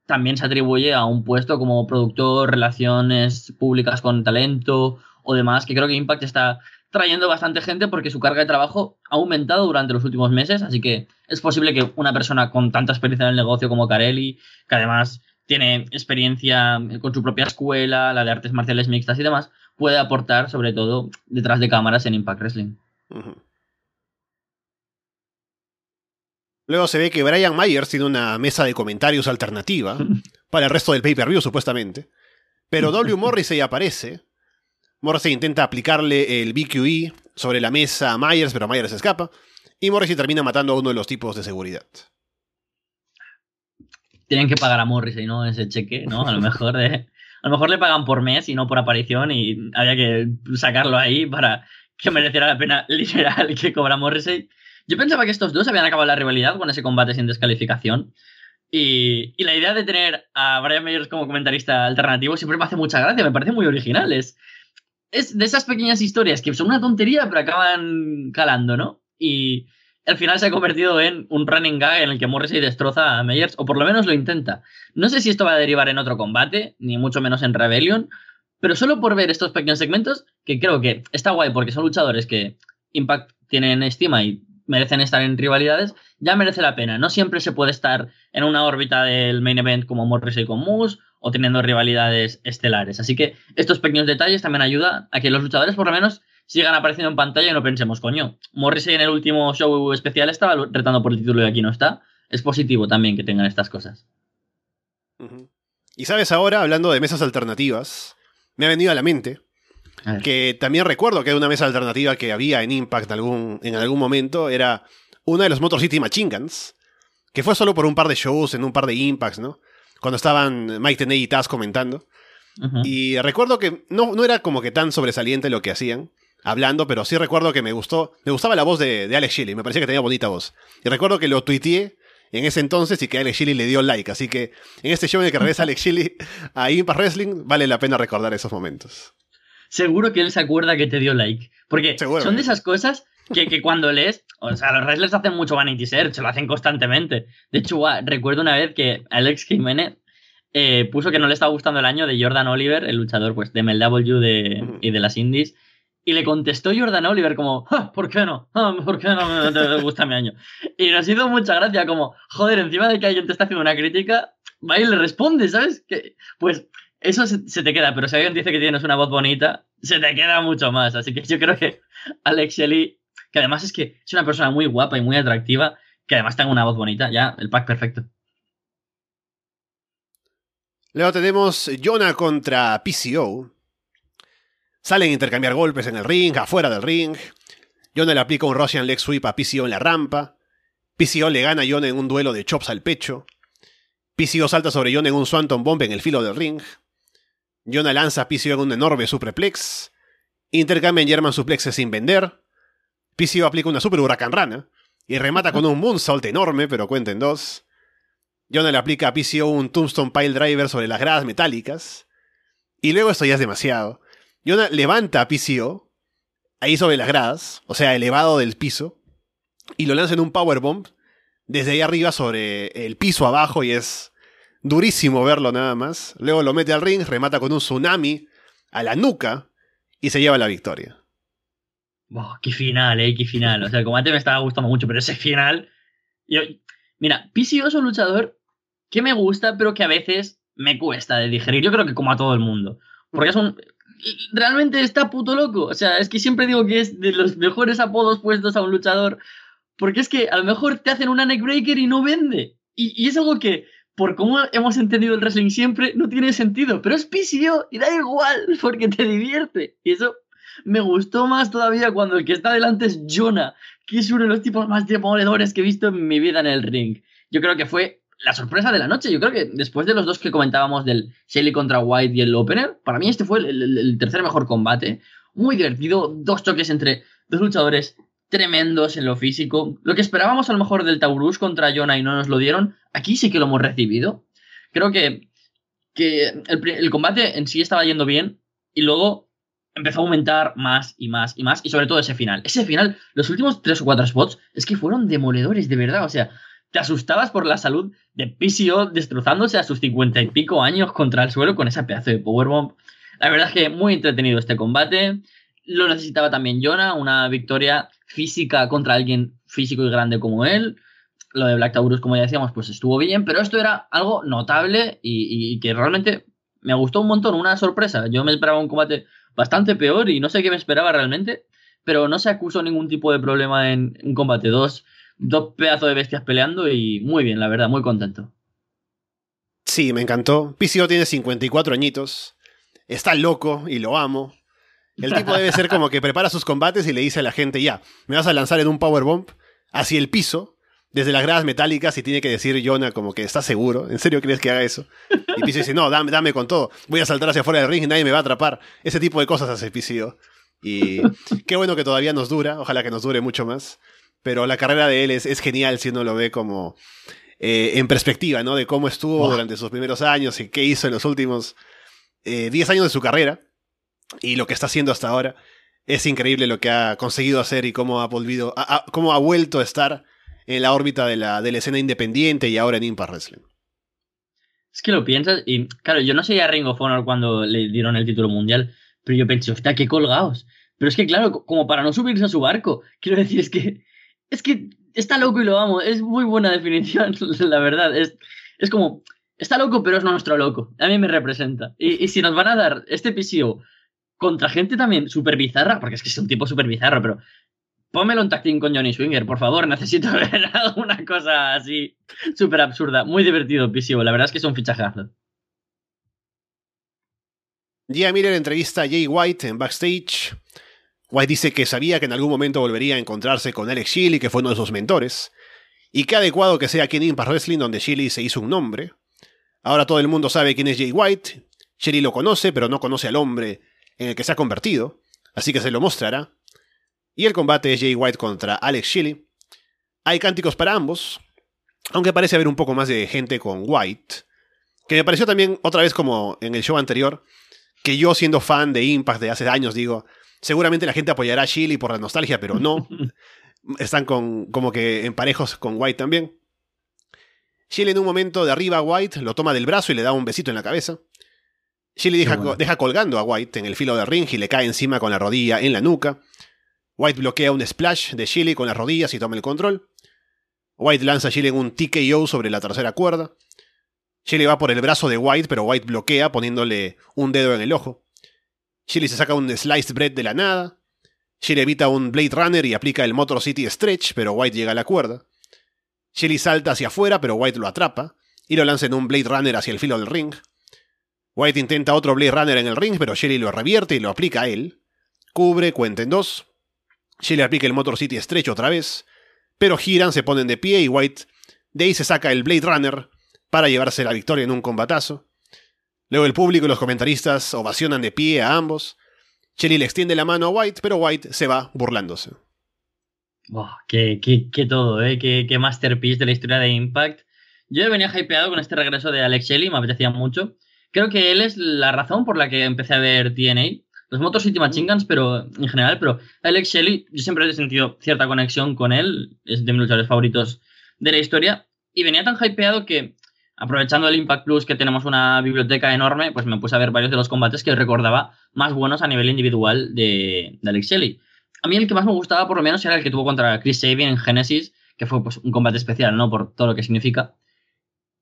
también se atribuye a un puesto como productor, relaciones públicas con talento o demás, que creo que Impact está trayendo bastante gente porque su carga de trabajo ha aumentado durante los últimos meses, así que es posible que una persona con tanta experiencia en el negocio como Carelli, que además tiene experiencia con su propia escuela, la de artes marciales mixtas y demás, pueda aportar sobre todo detrás de cámaras en Impact Wrestling. Luego se ve que Brian Myers tiene una mesa de comentarios alternativa para el resto del pay-per-view, supuestamente. Pero W. Morrissey aparece. Morrissey intenta aplicarle el BQE sobre la mesa a Myers, pero Myers escapa. Y Morrissey termina matando a uno de los tipos de seguridad. Tienen que pagar a Morrissey, ¿no? Ese cheque, ¿no? A lo mejor A lo mejor le pagan por mes y no por aparición y había que sacarlo ahí para que mereciera la pena literal que cobra Morrissey. Yo pensaba que estos dos habían acabado la rivalidad con ese combate sin descalificación. Y, y la idea de tener a Brian Myers como comentarista alternativo siempre me hace mucha gracia, me parece muy original. Es, es de esas pequeñas historias que son una tontería, pero acaban calando, ¿no? Y al final se ha convertido en un running gag en el que Morrissey destroza a Meyers, o por lo menos lo intenta. No sé si esto va a derivar en otro combate, ni mucho menos en Rebellion, pero solo por ver estos pequeños segmentos, que creo que está guay porque son luchadores que Impact tienen estima y merecen estar en rivalidades, ya merece la pena. No siempre se puede estar en una órbita del main event como Morrissey con Moose o teniendo rivalidades estelares. Así que estos pequeños detalles también ayudan a que los luchadores por lo menos sigan apareciendo en pantalla y no pensemos, coño, Morrissey en el último show especial estaba retando por el título y aquí no está. Es positivo también que tengan estas cosas. Y sabes ahora, hablando de mesas alternativas, me ha venido a la mente que también recuerdo que hay una mesa alternativa que había en Impact algún, en algún momento, era una de los Motor City Machine Guns, que fue solo por un par de shows en un par de Impacts, ¿no? Cuando estaban Mike Tenay y Taz comentando. Y recuerdo que no, no era como que tan sobresaliente lo que hacían, hablando, pero sí recuerdo que me gustó, me gustaba la voz de, de Alex Shelley, me parecía que tenía bonita voz. Y recuerdo que lo tuiteé en ese entonces y que Alex Shelley le dio like. Así que en este show en el que regresa Alex Shelley a Impact Wrestling, vale la pena recordar esos momentos. Seguro que él se acuerda que te dio like. Porque son de esas cosas que, cuando lees, o sea, los wrestlers hacen mucho vanity search, lo hacen constantemente. De hecho, recuerdo una vez que Alex Jiménez eh, puso que no le estaba gustando el año de Jordan Oliver, el luchador pues, de MLW de, y de las indies. Y le contestó Jordan Oliver como, ah, ¿por qué no? Ah, ¿Por qué no me gusta mi año? Y nos hizo mucha gracia como, joder, encima de que alguien te está haciendo una crítica, va y le responde, ¿sabes? Que, pues eso se, te queda, pero si alguien dice que tienes una voz bonita, se te queda mucho más. Así que yo creo que Alex Shelley, que además es que es una persona muy guapa y muy atractiva, que además tenga una voz bonita, ya, el pack perfecto. Luego tenemos Jonah contra PCO. Salen a intercambiar golpes en el ring, afuera del ring. Yona le aplica un Russian leg sweep a PCO en la rampa. PCO le gana a Yona en un duelo de chops al pecho. PCO salta sobre Yona en un Swanton Bomb en el filo del ring. Yona lanza a PCO en un enorme superplex. Intercambian German suplexes sin vender. PCO aplica una super huracán rana. Y remata con un moonsault enorme, pero cuenta en dos. Yona le aplica a PCO un Tombstone Pile Driver sobre las gradas metálicas. Y luego esto ya es demasiado. Yona levanta a PCO, ahí sobre las gradas, o sea, elevado del piso, y lo lanza en un powerbomb desde ahí arriba sobre el piso abajo y es durísimo verlo nada más. Luego lo mete al ring, remata con un tsunami a la nuca y se lleva la victoria. qué final, eh, qué final. O sea, el combate me estaba gustando mucho, pero ese final. Yo, mira, PCO es un luchador que me gusta, pero que a veces me cuesta de digerir. Yo creo que como a todo el mundo. Porque es un. Realmente está puto loco. O sea, es que siempre digo que es de los mejores apodos puestos a un luchador. Porque es que a lo mejor te hacen una neckbreaker y no vende. Y, y es algo que por cómo hemos entendido el wrestling siempre, no tiene sentido. Pero es PCO y da igual, porque te divierte. Y eso me gustó más todavía cuando el que está delante es Jonah, que es uno de los tipos más demoledores que he visto en mi vida en el ring. Yo creo que fue la sorpresa de la noche. Yo creo que después de los dos que comentábamos del Shelly contra White y el Opener, para mí este fue el tercer mejor combate. Muy divertido, dos choques entre dos luchadores tremendos en lo físico. Lo que esperábamos a lo mejor del Taurus contra Jonah y no nos lo dieron, aquí sí que lo hemos recibido. Creo que, que el, combate en sí estaba yendo bien y luego empezó a aumentar más y más y más y sobre todo ese final. Ese final, los últimos tres o cuatro spots, es que fueron demoledores de verdad. O sea, te asustabas por la salud de PCO destrozándose a sus cincuenta y pico años contra el suelo con ese pedazo de powerbomb. La verdad es que muy entretenido este combate. Lo necesitaba también Jonah, una victoria física contra alguien físico y grande como él. Lo de Black Taurus, como ya decíamos, pues estuvo bien, pero esto era algo notable y, que realmente me gustó un montón, una sorpresa. Yo me esperaba un combate bastante peor y no sé qué me esperaba realmente, pero no se acusó ningún tipo de problema en un combate. Dos, dos pedazos de bestias peleando y muy bien, la verdad, muy contento. Sí, me encantó. PCO tiene 54 añitos, está loco y lo amo. El tipo debe ser como que prepara sus combates y le dice a la gente, ya, me vas a lanzar en un powerbomb hacia el piso, desde las gradas metálicas, y tiene que decir Jonah como que está seguro, ¿en serio crees que haga eso? Y Piso dice, no, dame, dame con todo, voy a saltar hacia afuera del ring y nadie me va a atrapar. Ese tipo de cosas hace Piso. Y qué bueno que todavía nos dura, ojalá que nos dure mucho más. Pero la carrera de él es, genial si uno lo ve como eh, en perspectiva, ¿no? De cómo estuvo durante sus primeros años y qué hizo en los últimos 10 eh, años de su carrera y lo que está haciendo hasta ahora. Es increíble lo que ha conseguido hacer y cómo ha volvido, cómo ha vuelto a estar en la órbita de la, de la escena independiente y ahora en Impact Wrestling. Es que lo piensas, y claro, yo no sé a Ring of Honor cuando le dieron el título mundial, pero yo pensé, hostia, qué colgados. Pero es que, claro, como para no subirse a su barco, quiero decir, es que, es que está loco y lo amo, es muy buena definición, la verdad. Es, es como, está loco, pero es nuestro loco. A mí me representa. Y, y si nos van a dar este episodio contra gente también súper bizarra, porque es que es un tipo súper bizarro, pero pónmelo en tacting con Johnny Swinger, por favor, necesito ver alguna cosa así súper absurda. Muy divertido, Pisivo, la verdad es que es un fichajazo. Gia Miller entrevista a Jay White en backstage. White dice que sabía que en algún momento volvería a encontrarse con Alex Shelley, que fue uno de sus mentores, y qué adecuado que sea aquí en Impact Wrestling, donde Shelley se hizo un nombre. Ahora todo el mundo sabe quién es Jay White. Shelley lo conoce, pero no conoce al hombre en el que se ha convertido, así que se lo mostrará. Y el combate es Jay White contra Alex Shelley. Hay cánticos para ambos, aunque parece haber un poco más de gente con White, que me pareció también otra vez como en el show anterior, que yo siendo fan de Impact de hace años digo, seguramente la gente apoyará a Shelley por la nostalgia, pero no. Están con, como que en parejos con White también. Shelley en un momento de arriba a White lo toma del brazo y le da un besito en la cabeza. Shelley deja, colgando a White en el filo del ring y le cae encima con la rodilla en la nuca. White bloquea un splash de Shelley con las rodillas y toma el control. White lanza a Shelley en un TKO sobre la tercera cuerda. Shelley va por el brazo de White, pero White bloquea poniéndole un dedo en el ojo. Shelley se saca un sliced bread de la nada. Shelley evita un Blade Runner y aplica el Motor City Stretch, pero White llega a la cuerda. Shelley salta hacia afuera, pero White lo atrapa y lo lanza en un Blade Runner hacia el filo del ring. White intenta otro Blade Runner en el ring, pero Shelly lo revierte y lo aplica a él. Cubre, cuenta en dos. Shelly aplica el Motor City estrecho otra vez, pero giran, se ponen de pie y White de ahí se saca el Blade Runner para llevarse la victoria en un combatazo. Luego el público y los comentaristas ovacionan de pie a ambos. Shelly le extiende la mano a White, pero White se va burlándose. qué, qué, todo, ¿eh? Qué, qué, masterpiece de la historia de Impact. Yo venía hypeado con este regreso de Alex Shelley, me apetecía mucho creo que él es la razón por la que empecé a ver TNA. Los Motor City Machine Guns, pero en general, pero Alex Shelley, yo siempre he sentido cierta conexión con él, es de mis luchadores favoritos de la historia, y venía tan hypeado que aprovechando el Impact Plus que tenemos una biblioteca enorme, pues me puse a ver varios de los combates que recordaba más buenos a nivel individual de, Alex Shelley. A mí el que más me gustaba, por lo menos, era el que tuvo contra Chris Sabin en Genesis, que fue pues, un combate especial, ¿no? Por todo lo que significa.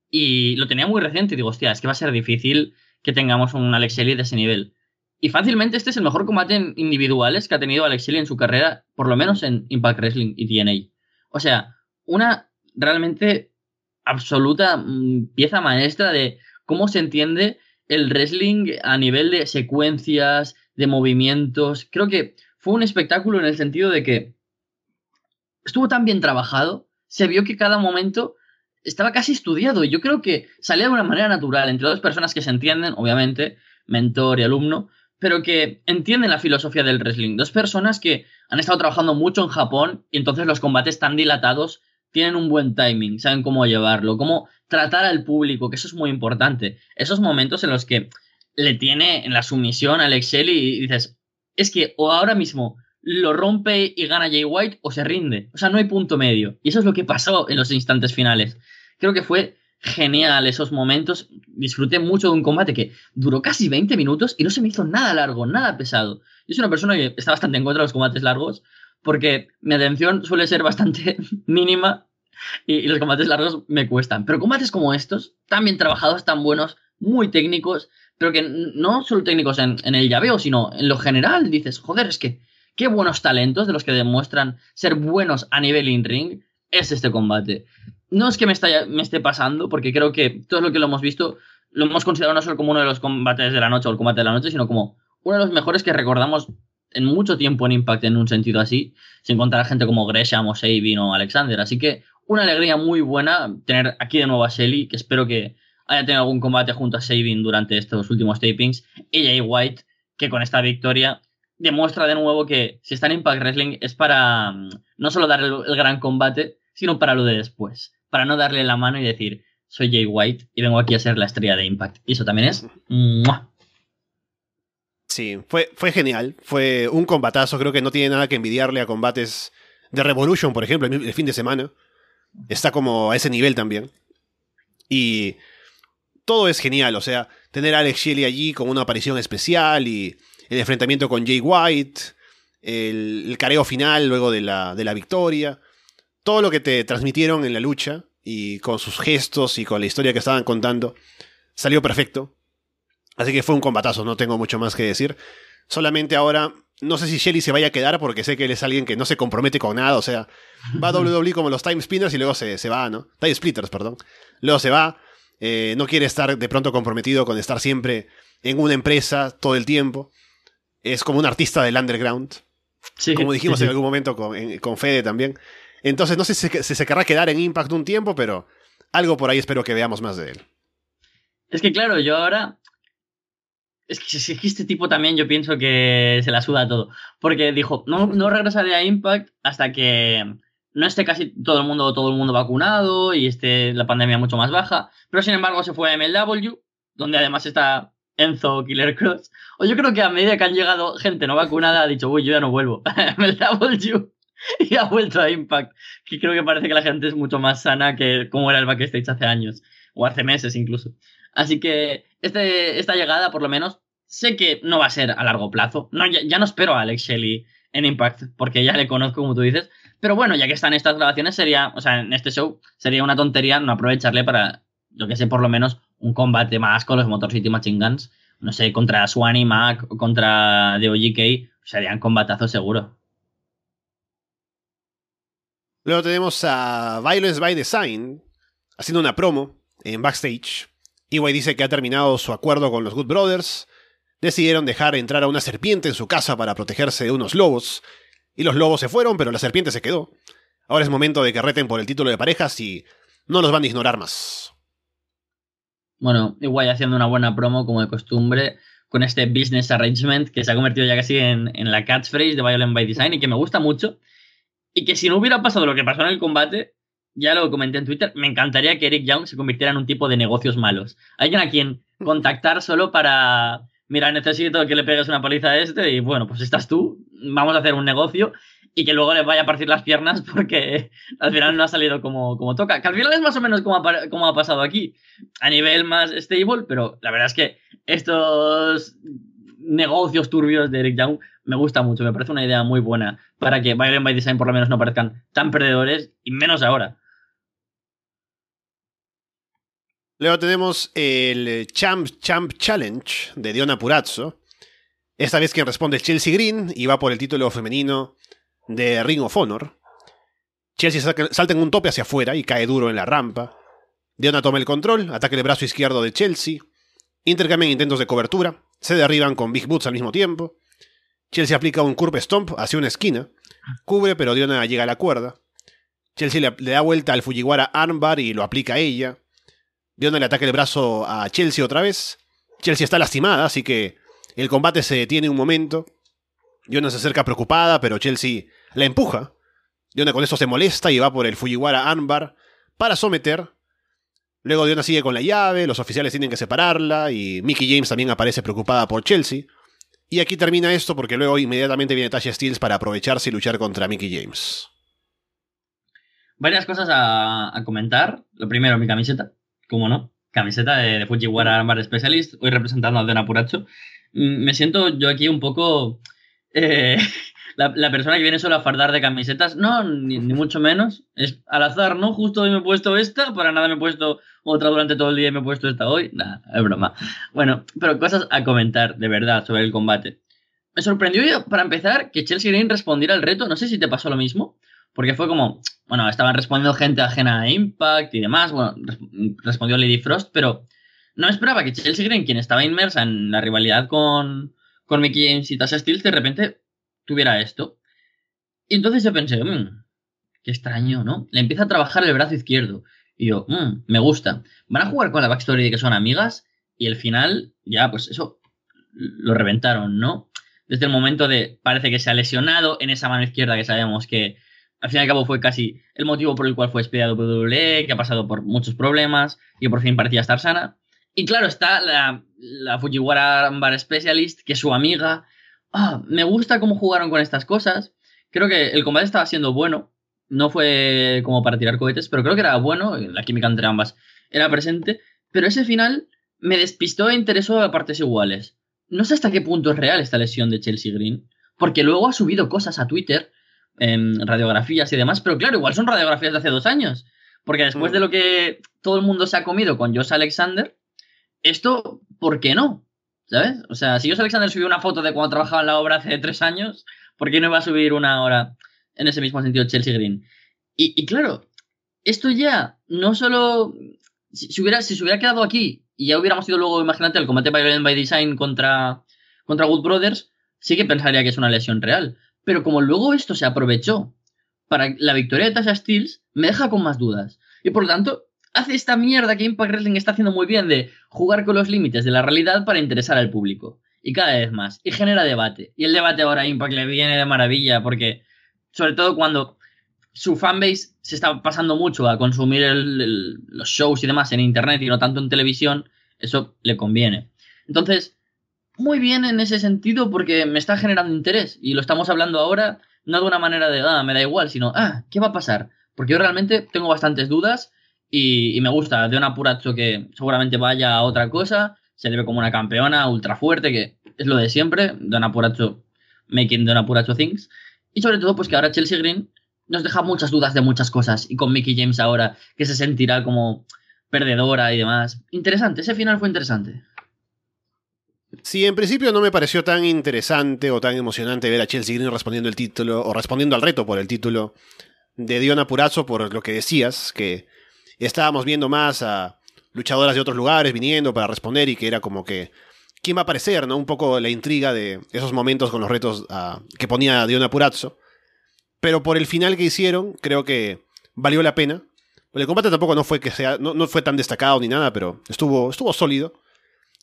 Y lo tenía muy reciente y digo, hostia, es que va a ser difícil que tengamos un Alex Shelley de ese nivel. Y fácilmente este es el mejor combate en individuales que ha tenido Alex Shelley en su carrera, por lo menos en Impact Wrestling y TNA. O sea, una realmente absoluta mm, pieza maestra de cómo se entiende el wrestling a nivel de secuencias, de movimientos. Creo que fue un espectáculo en el sentido de que estuvo tan bien trabajado, se vio que cada momento estaba casi estudiado y yo creo que salía de una manera natural entre dos personas que se entienden, obviamente, mentor y alumno, pero que entienden la filosofía del wrestling. Dos personas que han estado trabajando mucho en Japón y entonces los combates tan dilatados tienen un buen timing, saben cómo llevarlo, cómo tratar al público, que eso es muy importante. Esos momentos en los que le tiene en la sumisión a Alex y dices, es que o ahora mismo lo rompe y gana Jay White o se rinde. O sea, no hay punto medio. Y eso es lo que pasó en los instantes finales. Creo que fue genial esos momentos. Disfruté mucho de un combate que duró casi 20 minutos y no se me hizo nada largo, nada pesado. Yo soy una persona que está bastante en contra de los combates largos porque mi atención suele ser bastante mínima y, los combates largos me cuestan. Pero combates como estos, tan bien trabajados, tan buenos, muy técnicos, pero que no solo técnicos en, en el llaveo, sino en lo general, dices, joder, es que qué buenos talentos de los que demuestran ser buenos a nivel in-ring es este combate. No es que me, me esté pasando, porque creo que todo lo que lo hemos visto lo hemos considerado no solo como uno de los combates de la noche o el combate de la noche, sino como uno de los mejores que recordamos en mucho tiempo en Impact en un sentido así, sin contar gente como Gresham o Sabin o Alexander. Así que una alegría muy buena tener aquí de nuevo a Shelly, que espero que haya tenido algún combate junto a Sabin durante estos últimos tapings. Y Jay White, que con esta victoria demuestra de nuevo que si está en Impact Wrestling es para mm, no solo dar el, gran combate, sino para lo de después. Para no darle la mano y decir, soy Jay White y vengo aquí a ser la estrella de Impact. Y eso también es... Sí, fue, fue genial. Fue un combatazo. Creo que no tiene nada que envidiarle a combates de Revolution, por ejemplo, el, fin de semana. Está como a ese nivel también. Y todo es genial. O sea, tener a Alex Shelley allí con una aparición especial y el enfrentamiento con Jay White, el, careo final luego de la, de la victoria, todo lo que te transmitieron en la lucha y con sus gestos y con la historia que estaban contando, salió perfecto. Así que fue un combatazo, no tengo mucho más que decir. Solamente ahora, no sé si Shelly se vaya a quedar porque sé que él es alguien que no se compromete con nada, o sea, va a WWE como los Time Spinners y luego se, se va, ¿no? Time Splitters, perdón. Luego se va, eh, no quiere estar de pronto comprometido con estar siempre en una empresa todo el tiempo es como un artista del underground. como dijimos en algún momento con, Fede también. Entonces no sé si se, querrá quedar en Impact un tiempo, pero algo por ahí espero que veamos más de él. Es que claro, yo ahora... Es que, es que este tipo también yo pienso que se la suda todo. Porque dijo, no, no regresaré a Impact hasta que no esté casi todo el mundo, todo el mundo vacunado y esté la pandemia mucho más baja. Pero sin embargo se fue a MLW, donde además está Enzo Killer Cross. O yo creo que a medida que han llegado gente no vacunada, ha dicho, uy, yo ya no vuelvo. Me you. Y ha vuelto a Impact. Que creo que parece que la gente es mucho más sana que como era el backstage hace años. O hace meses incluso. Así que este, esta llegada, por lo menos, sé que no va a ser a largo plazo. No, ya, no espero a Alex Shelley en Impact, porque ya le conozco, como tú dices. Pero bueno, ya que están estas grabaciones, sería, o sea, en este show, sería una tontería no aprovecharle para, yo que sé, por lo menos un combate más con los Motor City Machine Guns. No sé, contra Swan y Mac o contra The OGK, serían combatazos seguro. Luego tenemos a Violence by Design haciendo una promo en backstage. Iway dice que ha terminado su acuerdo con los Good Brothers. Decidieron dejar entrar a una serpiente en su casa para protegerse de unos lobos. Y los lobos se fueron, pero la serpiente se quedó. Ahora es momento de que reten por el título de parejas y no los van a ignorar más. Bueno, igual haciendo una buena promo como de costumbre con este business arrangement que se ha convertido ya casi en, la catchphrase de Violent by Design y que me gusta mucho. Y que si no hubiera pasado lo que pasó en el combate, ya lo comenté en Twitter, me encantaría que Eric Young se convirtiera en un tipo de negocios malos. Alguien a quien contactar solo para, mira, necesito que le pegues una paliza a este y bueno, pues estás tú, vamos a hacer un negocio y que luego le vaya a partir las piernas porque al final no ha salido como, como toca. Que al final es más o menos como ha, como ha pasado aquí, a nivel más stable, pero la verdad es que estos negocios turbios de Eric Young me gusta mucho, me parece una idea muy buena para que Violent by Design por lo menos no parezcan tan perdedores y menos ahora. Luego tenemos el Champ Champ Challenge de Diona Purazzo. Esta vez quien responde es Chelsea Green y va por el título femenino de Ring of Honor. Chelsea salta en un tope hacia afuera y cae duro en la rampa. Diona toma el control, ataca el brazo izquierdo de Chelsea. Intercambian intentos de cobertura. Se derriban con Big Boots al mismo tiempo. Chelsea aplica un curve stomp hacia una esquina. Cubre, pero Diona llega a la cuerda. Chelsea le, da vuelta al Fujiwara armbar y lo aplica a ella. Diona le ataca el brazo a Chelsea otra vez. Chelsea está lastimada, así que el combate se detiene un momento. Diona se acerca preocupada, pero Chelsea la empuja. Diona con esto se molesta y va por el Fujiwara armbar para someter. Luego Diona sigue con la llave, los oficiales tienen que separarla y Mickey James también aparece preocupada por Chelsea. Y aquí termina esto porque luego inmediatamente viene Tasha Steels para aprovecharse y luchar contra Mickey James. Varias cosas a, comentar. Lo primero, mi camiseta, ¿cómo no? Camiseta de, Fujiwara Armbar Specialist, hoy representando a Diona Puracho. Mm, me siento yo aquí un poco eh, la, persona que viene solo a fardar de camisetas, no, ni, mucho menos. Es al azar, ¿no? Justo hoy me he puesto esta, para nada me he puesto otra durante todo el día y me he puesto esta hoy. Nada, es broma. Bueno, pero cosas a comentar, de verdad, sobre el combate. Me sorprendió, para empezar, que Chelsea Green respondiera al reto. No sé si te pasó lo mismo. Porque fue como, bueno, estaban respondiendo gente ajena a Impact y demás. Bueno, respondió Lady Frost, pero no esperaba que Chelsea Green, quien estaba inmersa en la rivalidad con, con Mickey James y Tasha Steele, de repente tuviera esto. Y entonces yo pensé, mmm, qué extraño, ¿no? Le empieza a trabajar el brazo izquierdo. Y yo, mmm, me gusta. Van a jugar con la backstory de que son amigas y el final, ya, pues eso, lo reventaron, ¿no? Desde el momento de, parece que se ha lesionado en esa mano izquierda que sabemos que al fin y al cabo fue casi el motivo por el cual fue despedida de WWE, que ha pasado por muchos problemas y por fin parecía estar sana. Y claro, está la, la Fujiwara Bar Specialist, que es su amiga. Ah, me gusta cómo jugaron con estas cosas. Creo que el combate estaba siendo bueno. No fue como para tirar cohetes, pero creo que era bueno. La química entre ambas era presente. Pero ese final me despistó e interesó a partes iguales. No sé hasta qué punto es real esta lesión de Chelsea Green. Porque luego ha subido cosas a Twitter, en radiografías y demás. Pero claro, igual son radiografías de hace dos años. Porque después de mm. lo que todo el mundo se ha comido con Josh Alexander, esto, ¿por qué no? ¿Sabes? O sea, si yo Alexander subió una foto de cuando trabajaba en la obra hace tres años, ¿por qué no iba a subir una ahora en ese mismo sentido Chelsea Green? Y, claro, esto ya no solo. Si, hubiera, si se hubiera quedado aquí y ya hubiéramos ido luego, imagínate, el combate by, by Design contra, contra Good Brothers, sí que pensaría que es una lesión real. Pero como luego esto se aprovechó para la victoria de Tasha Steels, me deja con más dudas. Y por lo tanto, hace esta mierda que Impact Wrestling está haciendo muy bien de jugar con los límites de la realidad para interesar al público. Y cada vez más. Y genera debate. Y el debate ahora a Impact le viene de maravilla porque, sobre todo cuando su fanbase se está pasando mucho a consumir los shows y demás en internet y no tanto en televisión, eso le conviene. Entonces, muy bien en ese sentido porque me está generando interés y lo estamos hablando ahora no de una manera de, ah, me da igual, sino, ah, ¿qué va a pasar? Porque yo realmente tengo bastantes dudas y, me gusta de una Puracho que seguramente vaya a otra cosa. Se le ve como una campeona ultra fuerte, que es lo de siempre. De una Puracho making de una Puracho things. Y sobre todo, pues que ahora Chelsea Green nos deja muchas dudas de muchas cosas. Y con Mickey James ahora, que se sentirá como perdedora y demás. Interesante, ese final fue interesante. Sí, en principio no me pareció tan interesante o tan emocionante ver a Chelsea Green respondiendo el título o respondiendo al reto por el título de Diona Purazo por lo que decías, que estábamos viendo más a luchadoras de otros lugares viniendo para responder y que era como que quién va a aparecer, ¿no? Un poco la intriga de esos momentos con los retos ah, que ponía Diona Purazzo. Pero por el final que hicieron, creo que valió la pena. El combate tampoco no fue que sea, no, fue tan destacado ni nada, pero estuvo, estuvo sólido.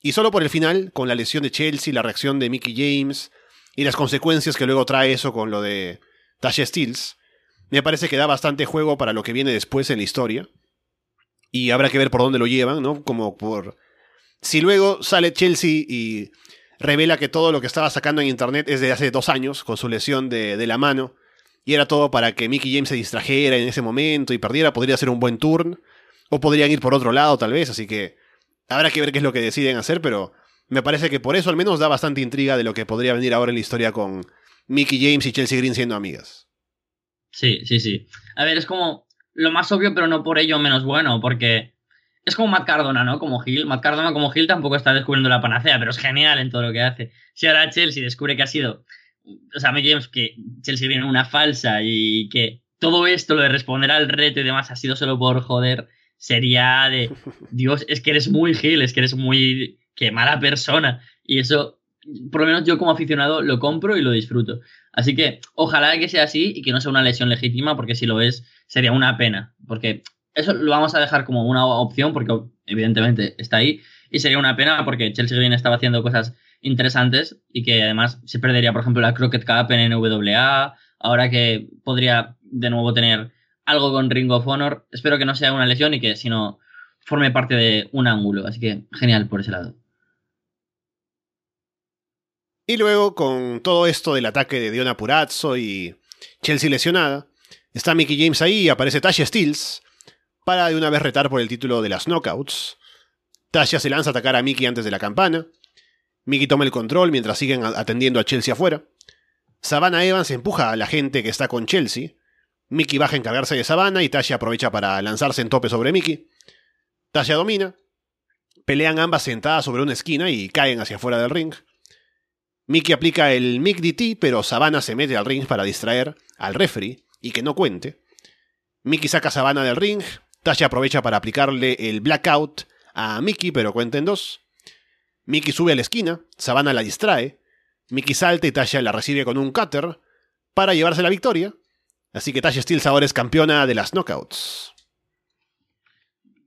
Y solo por el final, con la lesión de Chelsea, la reacción de Mickey James y las consecuencias que luego trae eso con lo de Tasha Steels, me parece que da bastante juego para lo que viene después en la historia y habrá que ver por dónde lo llevan, ¿no? Como por... Si luego sale Chelsea y revela que todo lo que estaba sacando en internet es de hace dos años, con su lesión de, la mano, y era todo para que Mickey James se distrajera en ese momento y perdiera, podría ser un buen turn, o podrían ir por otro lado tal vez, así que habrá que ver qué es lo que deciden hacer, pero me parece que por eso al menos da bastante intriga de lo que podría venir ahora en la historia con Mickey James y Chelsea Green siendo amigas. Sí, sí, sí. A ver, es como lo más obvio, pero no por ello menos bueno, porque es como Matt Cardona, ¿no? Como Hill. Matt Cardona como Hill tampoco está descubriendo la panacea, pero es genial en todo lo que hace. Si ahora Chelsea descubre que ha sido, o sea, Mickey James, que Chelsea viene una falsa y que todo esto, lo de responder al reto y demás, ha sido solo por joder, sería de, Dios, es que eres muy Hill, es que eres muy qué mala persona. Y eso, por lo menos yo como aficionado, lo compro y lo disfruto. Así que ojalá que sea así y que no sea una lesión legítima, porque si lo es, sería una pena. Porque eso lo vamos a dejar como una opción, porque evidentemente está ahí. Y sería una pena porque Chelsea Green estaba haciendo cosas interesantes y que además se perdería, por ejemplo, la Crockett Cup en NWA. Ahora que podría de nuevo tener algo con Ring of Honor. Espero que no sea una lesión y que, si no, forme parte de un ángulo. Así que genial por ese lado. Y luego, con todo esto del ataque de Diona Purazzo y Chelsea lesionada, está Mickey James ahí y aparece Tasha Steels para de una vez retar por el título de las Knockouts. Tasha se lanza a atacar a Mickey antes de la campana. Mickey toma el control mientras siguen atendiendo a Chelsea afuera. Savannah Evans empuja a la gente que está con Chelsea. Mickey baja a encargarse de Savannah y Tasha aprovecha para lanzarse en tope sobre Mickey. Tasha domina. Pelean ambas sentadas sobre una esquina y caen hacia afuera del ring. Mickey aplica el Mick DT, pero Savannah se mete al ring para distraer al referee y que no cuente. Mickey saca a Savannah del ring. Tasha aprovecha para aplicarle el blackout a Mickey, pero cuenta en dos. Mickey sube a la esquina, Savannah la distrae. Mickey salta y Tasha la recibe con un cutter para llevarse la victoria. Así que Tasha Steele ahora es campeona de las knockouts.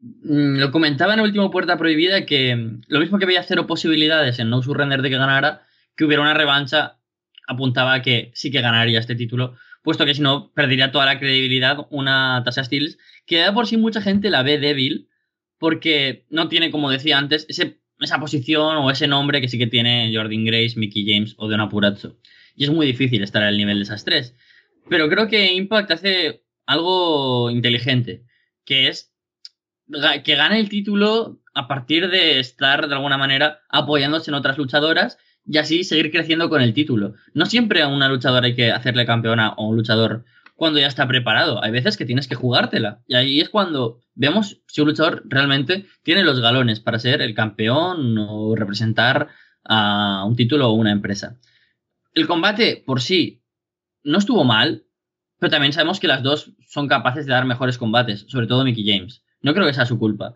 Mm, lo comentaba en el último Puerta Prohibida que lo mismo que veía cero posibilidades en No Surrender de que ganara, que hubiera una revancha, apuntaba a que sí que ganaría este título, puesto que si no, perdería toda la credibilidad una Tasha Steels, que de por sí mucha gente la ve débil, porque no tiene, como decía antes, esa posición o ese nombre que sí que tiene Jordan Grace, Mickey James o Deona Purazzo. Y es muy difícil estar al nivel de esas tres. Pero creo que Impact hace algo inteligente, que es que gane el título a partir de estar de alguna manera apoyándose en otras luchadoras y así seguir creciendo con el título. No siempre a una luchadora hay que hacerle campeona o un luchador cuando ya está preparado. Hay veces que tienes que jugártela. Y ahí es cuando vemos si un luchador realmente tiene los galones para ser el campeón o representar a un título o una empresa. El combate por sí no estuvo mal, pero también sabemos que las dos son capaces de dar mejores combates, sobre todo Mickey James. No creo que sea su culpa.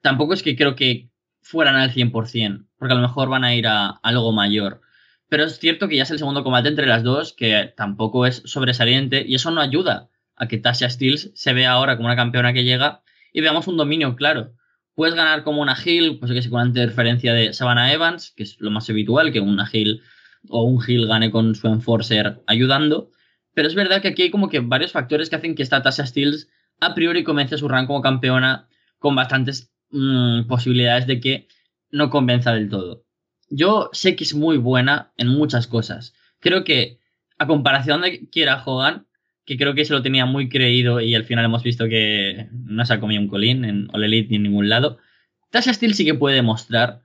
Tampoco es que creo que fueran al 100%, porque a lo mejor van a ir a algo mayor. Pero es cierto que ya es el segundo combate entre las dos, que tampoco es sobresaliente, y eso no ayuda a que Tasha Steels se vea ahora como una campeona que llega y veamos un dominio claro. Puedes ganar como una Hill, pues que sé, con una interferencia de Savannah Evans, que es lo más habitual, que una Hill o un Hill gane con su Enforcer ayudando. Pero es verdad que aquí hay como que varios factores que hacen que esta Tasha Steels a priori comience su rank como campeona con bastantes Mm, posibilidades de que no convenza del todo. Yo sé que es muy buena en muchas cosas. Creo que, a comparación de Kiera Hogan, que creo que se lo tenía muy creído y al final hemos visto que no se ha comido un colín en All Elite ni en ningún lado, Tasha Steel sí que puede demostrar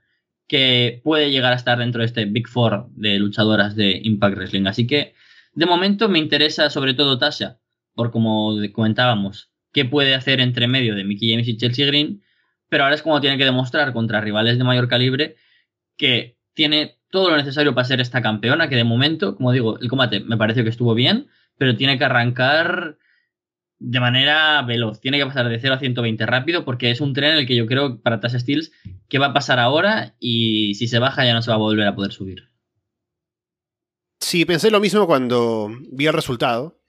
que puede llegar a estar dentro de este Big Four de luchadoras de Impact Wrestling. Así que, de momento, me interesa sobre todo Tasha, por como comentábamos, qué puede hacer entre medio de Mickey James y Chelsea Green pero ahora es como tiene que demostrar contra rivales de mayor calibre que tiene todo lo necesario para ser esta campeona, que de momento, como digo, el combate me pareció que estuvo bien, pero tiene que arrancar de manera veloz, tiene que pasar de 0 a 120 rápido, porque es un tren en el que yo creo para Tasha Steels que va a pasar ahora y si se baja ya no se va a volver a poder subir. Sí, pensé lo mismo cuando vi el resultado,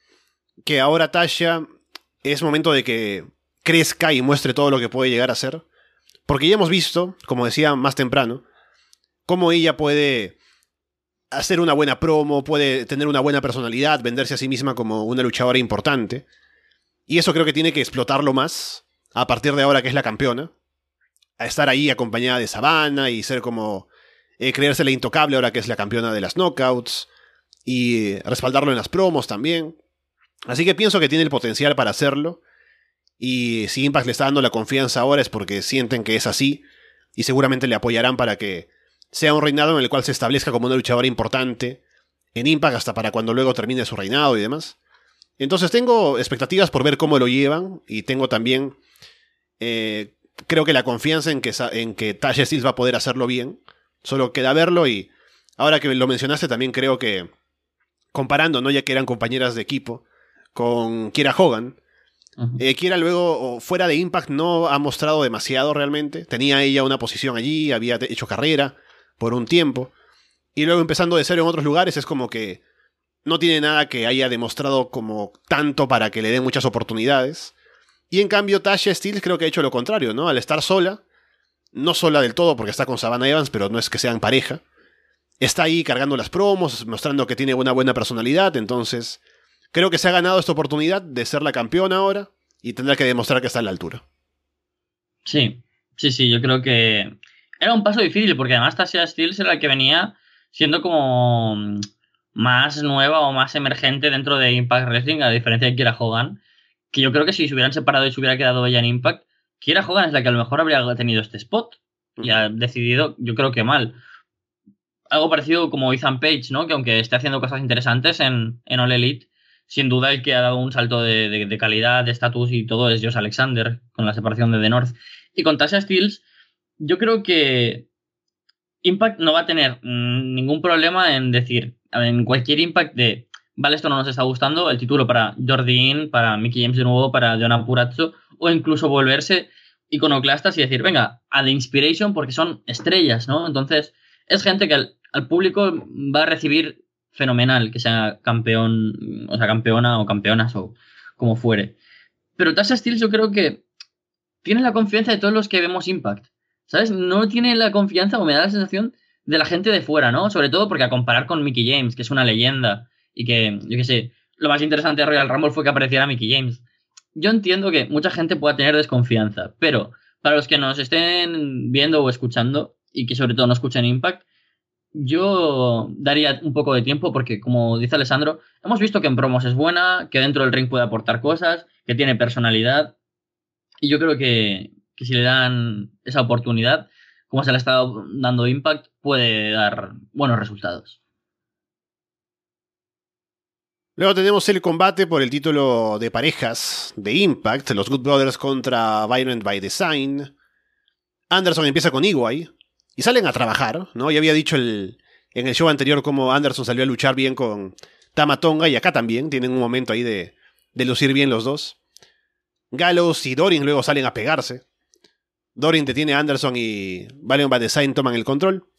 que ahora Tasha es momento de que crezca y muestre todo lo que puede llegar a ser. Porque ya hemos visto, como decía más temprano, cómo ella puede hacer una buena promo, puede tener una buena personalidad, venderse a sí misma como una luchadora importante. Y eso creo que tiene que explotarlo más a partir de ahora que es la campeona. A estar ahí acompañada de Savannah y ser como eh, creerse la intocable ahora que es la campeona de las knockouts. Y respaldarlo en las promos también. Así que pienso que tiene el potencial para hacerlo. Y si Impact le está dando la confianza ahora es porque sienten que es así. Y seguramente le apoyarán para que sea un reinado en el cual se establezca como una luchadora importante en Impact hasta para cuando luego termine su reinado y demás. Entonces tengo expectativas por ver cómo lo llevan y tengo también, eh, creo que la confianza en que, en que Tasha Steels va a poder hacerlo bien. Solo queda verlo y ahora que lo mencionaste también creo que, comparando, ¿no? ya que eran compañeras de equipo, con Kira Hogan, eh, Kira luego, fuera de Impact, no ha mostrado demasiado realmente. Tenía ella una posición allí, había hecho carrera por un tiempo. Y luego empezando de cero en otros lugares es como que no tiene nada que haya demostrado como tanto para que le den muchas oportunidades. Y en cambio Tasha Steele creo que ha hecho lo contrario, ¿no? Al estar sola, no sola del todo porque está con Savannah Evans, pero no es que sean pareja. Está ahí cargando las promos, mostrando que tiene una buena personalidad, entonces creo que se ha ganado esta oportunidad de ser la campeona ahora y tendrá que demostrar que está a la altura. Sí, sí, sí, yo creo que era un paso difícil porque además Tasha Steele era la que venía siendo como más nueva o más emergente dentro de Impact Wrestling, a diferencia de Kira Hogan, que yo creo que si se hubieran separado y se hubiera quedado ella en Impact, Kira Hogan es la que a lo mejor habría tenido este spot y ha decidido, yo creo que mal. Algo parecido como Ethan Page, ¿no? Que aunque esté haciendo cosas interesantes en, en All Elite, sin duda el que ha dado un salto de, calidad, de estatus y todo es Josh Alexander, con la separación de The North. Y con Tasha Steels, yo creo que Impact no va a tener mm, ningún problema en decir, en cualquier Impact de, vale, esto no nos está gustando, el título para Jordi para Mickey James de nuevo, para Jonah Purazzo, o incluso volverse iconoclastas y decir, venga, a The Inspiration porque son estrellas, ¿no? Entonces, es gente que al, público va a recibir fenomenal que sea campeón, o sea, campeona o campeonas o como fuere. Pero Tasha Steels yo creo que tiene la confianza de todos los que vemos Impact. ¿Sabes? No tiene la confianza o me da la sensación de la gente de fuera, ¿no? Sobre todo porque a comparar con Mickey James, que es una leyenda y que, yo qué sé, lo más interesante de Royal Rumble fue que apareciera Mickey James. Yo entiendo que mucha gente pueda tener desconfianza, pero para los que nos estén viendo o escuchando y que sobre todo no escuchen Impact, yo daría un poco de tiempo porque, como dice Alessandro, hemos visto que en promos es buena, que dentro del ring puede aportar cosas, que tiene personalidad. Y yo creo que, que si le dan esa oportunidad, como se le ha estado dando Impact, puede dar buenos resultados. Luego tenemos el combate por el título de parejas de Impact, los Good Brothers contra Violent by Design. Anderson empieza con Iguay y salen a trabajar, ¿no? Ya había dicho el, en el show anterior cómo Anderson salió a luchar bien con Tamatonga y acá también tienen un momento ahí de, de lucir bien los dos. Gallows y Dorin luego salen a pegarse. Dorin detiene a Anderson y Valiant by Design toman el control.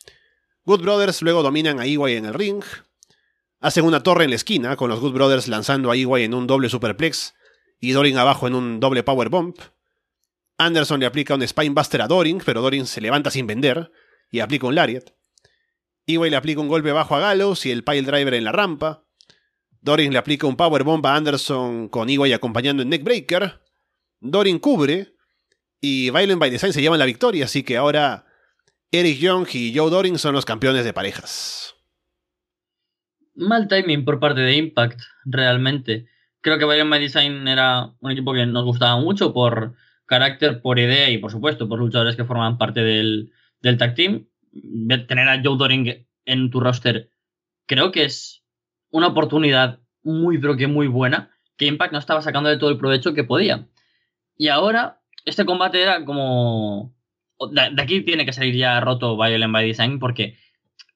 Good Brothers luego dominan a Iway en el ring. Hacen una torre en la esquina, con los Good Brothers lanzando a Iway en un doble superplex y Dorin abajo en un doble power bump. Anderson le aplica un Spinebuster a Dorin, pero Dorin se levanta sin vender y aplica un Lariat. Iway le aplica un golpe bajo a Gallows y el pile driver en la rampa. Dorin le aplica un power bomb a Anderson con Iway acompañando en neckbreaker. Dorin cubre y Violent by Design se llevan la victoria, así que ahora Eric Young y Joe Doring son los campeones de parejas. Mal timing por parte de Impact, realmente. Creo que Violent by Design era un equipo que nos gustaba mucho por carácter, por idea y por supuesto por luchadores que forman parte del, del tag team. Tener a Joe Doring en tu roster creo que es una oportunidad muy pero que muy buena que Impact no estaba sacando de todo el provecho que podía. Y ahora este combate era como... De aquí tiene que salir ya roto Violent by Design porque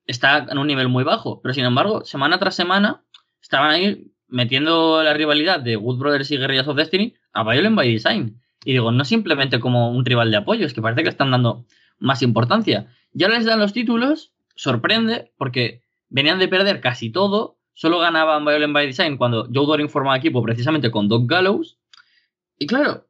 está en un nivel muy bajo. Pero sin embargo, semana tras semana estaban ahí metiendo la rivalidad de Wood Brothers y Guerrillas of Destiny a Violent by Design. Y digo, no simplemente como un rival de apoyo, es que parece que están dando más importancia. Ya les dan los títulos, sorprende, porque venían de perder casi todo, solo ganaban Violent by Design cuando Joe Doring formaba equipo precisamente con Doc Gallows. Y claro,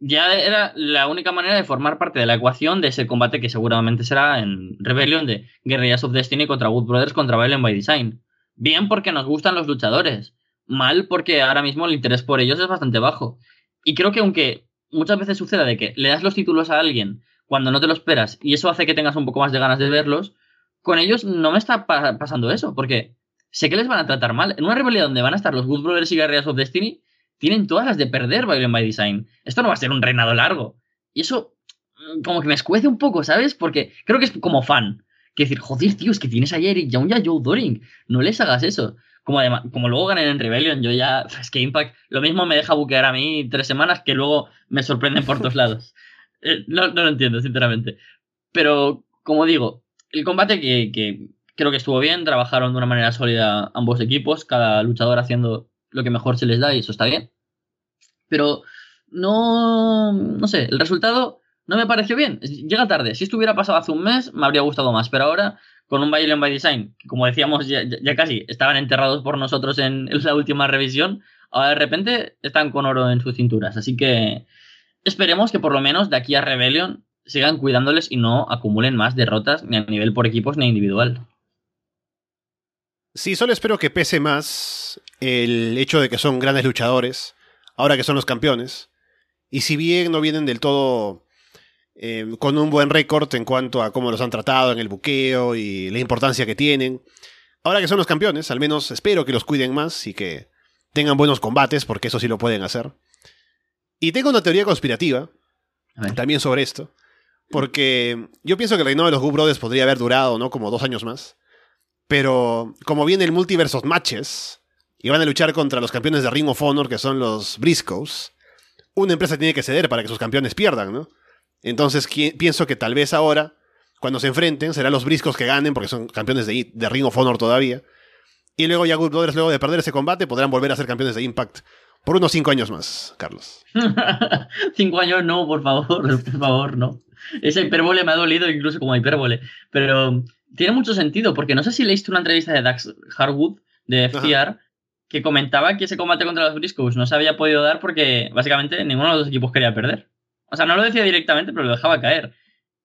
ya era la única manera de formar parte de la ecuación de ese combate que seguramente será en Rebellion de Guerrillas of Destiny contra Wood Brothers contra Violent by Design. Bien porque nos gustan los luchadores, mal porque ahora mismo el interés por ellos es bastante bajo. Y creo que aunque muchas veces suceda de que le das los títulos a alguien cuando no te lo esperas y eso hace que tengas un poco más de ganas de verlos, con ellos no me está pasando eso, porque sé que les van a tratar mal. En una rivalidad donde van a estar los Good Brothers y Guerrillas of Destiny, tienen todas las de perder Violent by Design. Esto no va a ser un reinado largo. Y eso mm, como que me escuece un poco, ¿sabes? Porque creo que es como fan. Que decir, joder, tío, es que tienes a Eric Young y a Joe Doring. No les hagas eso. Como, además, como luego ganen en Rebellion, yo ya. Es que Impact lo mismo me deja buquear a mí tres semanas que luego me sorprenden por todos lados. Eh, no, no, lo entiendo, sinceramente. Pero, como digo, el combate que, que creo que estuvo bien, trabajaron de una manera sólida ambos equipos, cada luchador haciendo lo que mejor se les da y eso está bien. Pero no, no sé, el resultado no me pareció bien. Llega tarde. Si esto hubiera pasado hace un mes, me habría gustado más. Pero ahora, con un Violent by Design, como decíamos, ya, ya, casi estaban enterrados por nosotros en, la última revisión, ahora de repente están con oro en sus cinturas. Así que esperemos que por lo menos de aquí a Rebellion sigan cuidándoles y no acumulen más derrotas ni a nivel por equipos ni individual. Sí, solo espero que pese más el hecho de que son grandes luchadores, ahora que son los campeones. Y si bien no vienen del todo eh, con un buen récord en cuanto a cómo los han tratado en el buqueo y la importancia que tienen, ahora que son los campeones, al menos espero que los cuiden más y que tengan buenos combates, porque eso sí lo pueden hacer. Y tengo una teoría conspirativa también sobre esto, porque yo pienso que el reinado de los Good Brothers podría haber durado, ¿no? Como dos años más. Pero como viene el Multiverse of Matches, y van a luchar contra los campeones de Ring of Honor, que son los Briscoes, una empresa tiene que ceder para que sus campeones pierdan, ¿no? Entonces pienso que tal vez ahora, cuando se enfrenten, serán los Briscoes que ganen, porque son campeones de, de Ring of Honor todavía. Y luego ya Good Brothers, luego de perder ese combate, podrán volver a ser campeones de Impact por unos cinco años más, Carlos. cinco años no, por favor, por favor, no. Esa hipérbole me ha dolido incluso como hipérbole. Pero tiene mucho sentido, porque no sé si leíste una entrevista de Dax Harwood, de FTR, que comentaba que ese combate contra los Briscoes no se había podido dar porque básicamente ninguno de los equipos quería perder. O sea, no lo decía directamente, pero lo dejaba caer.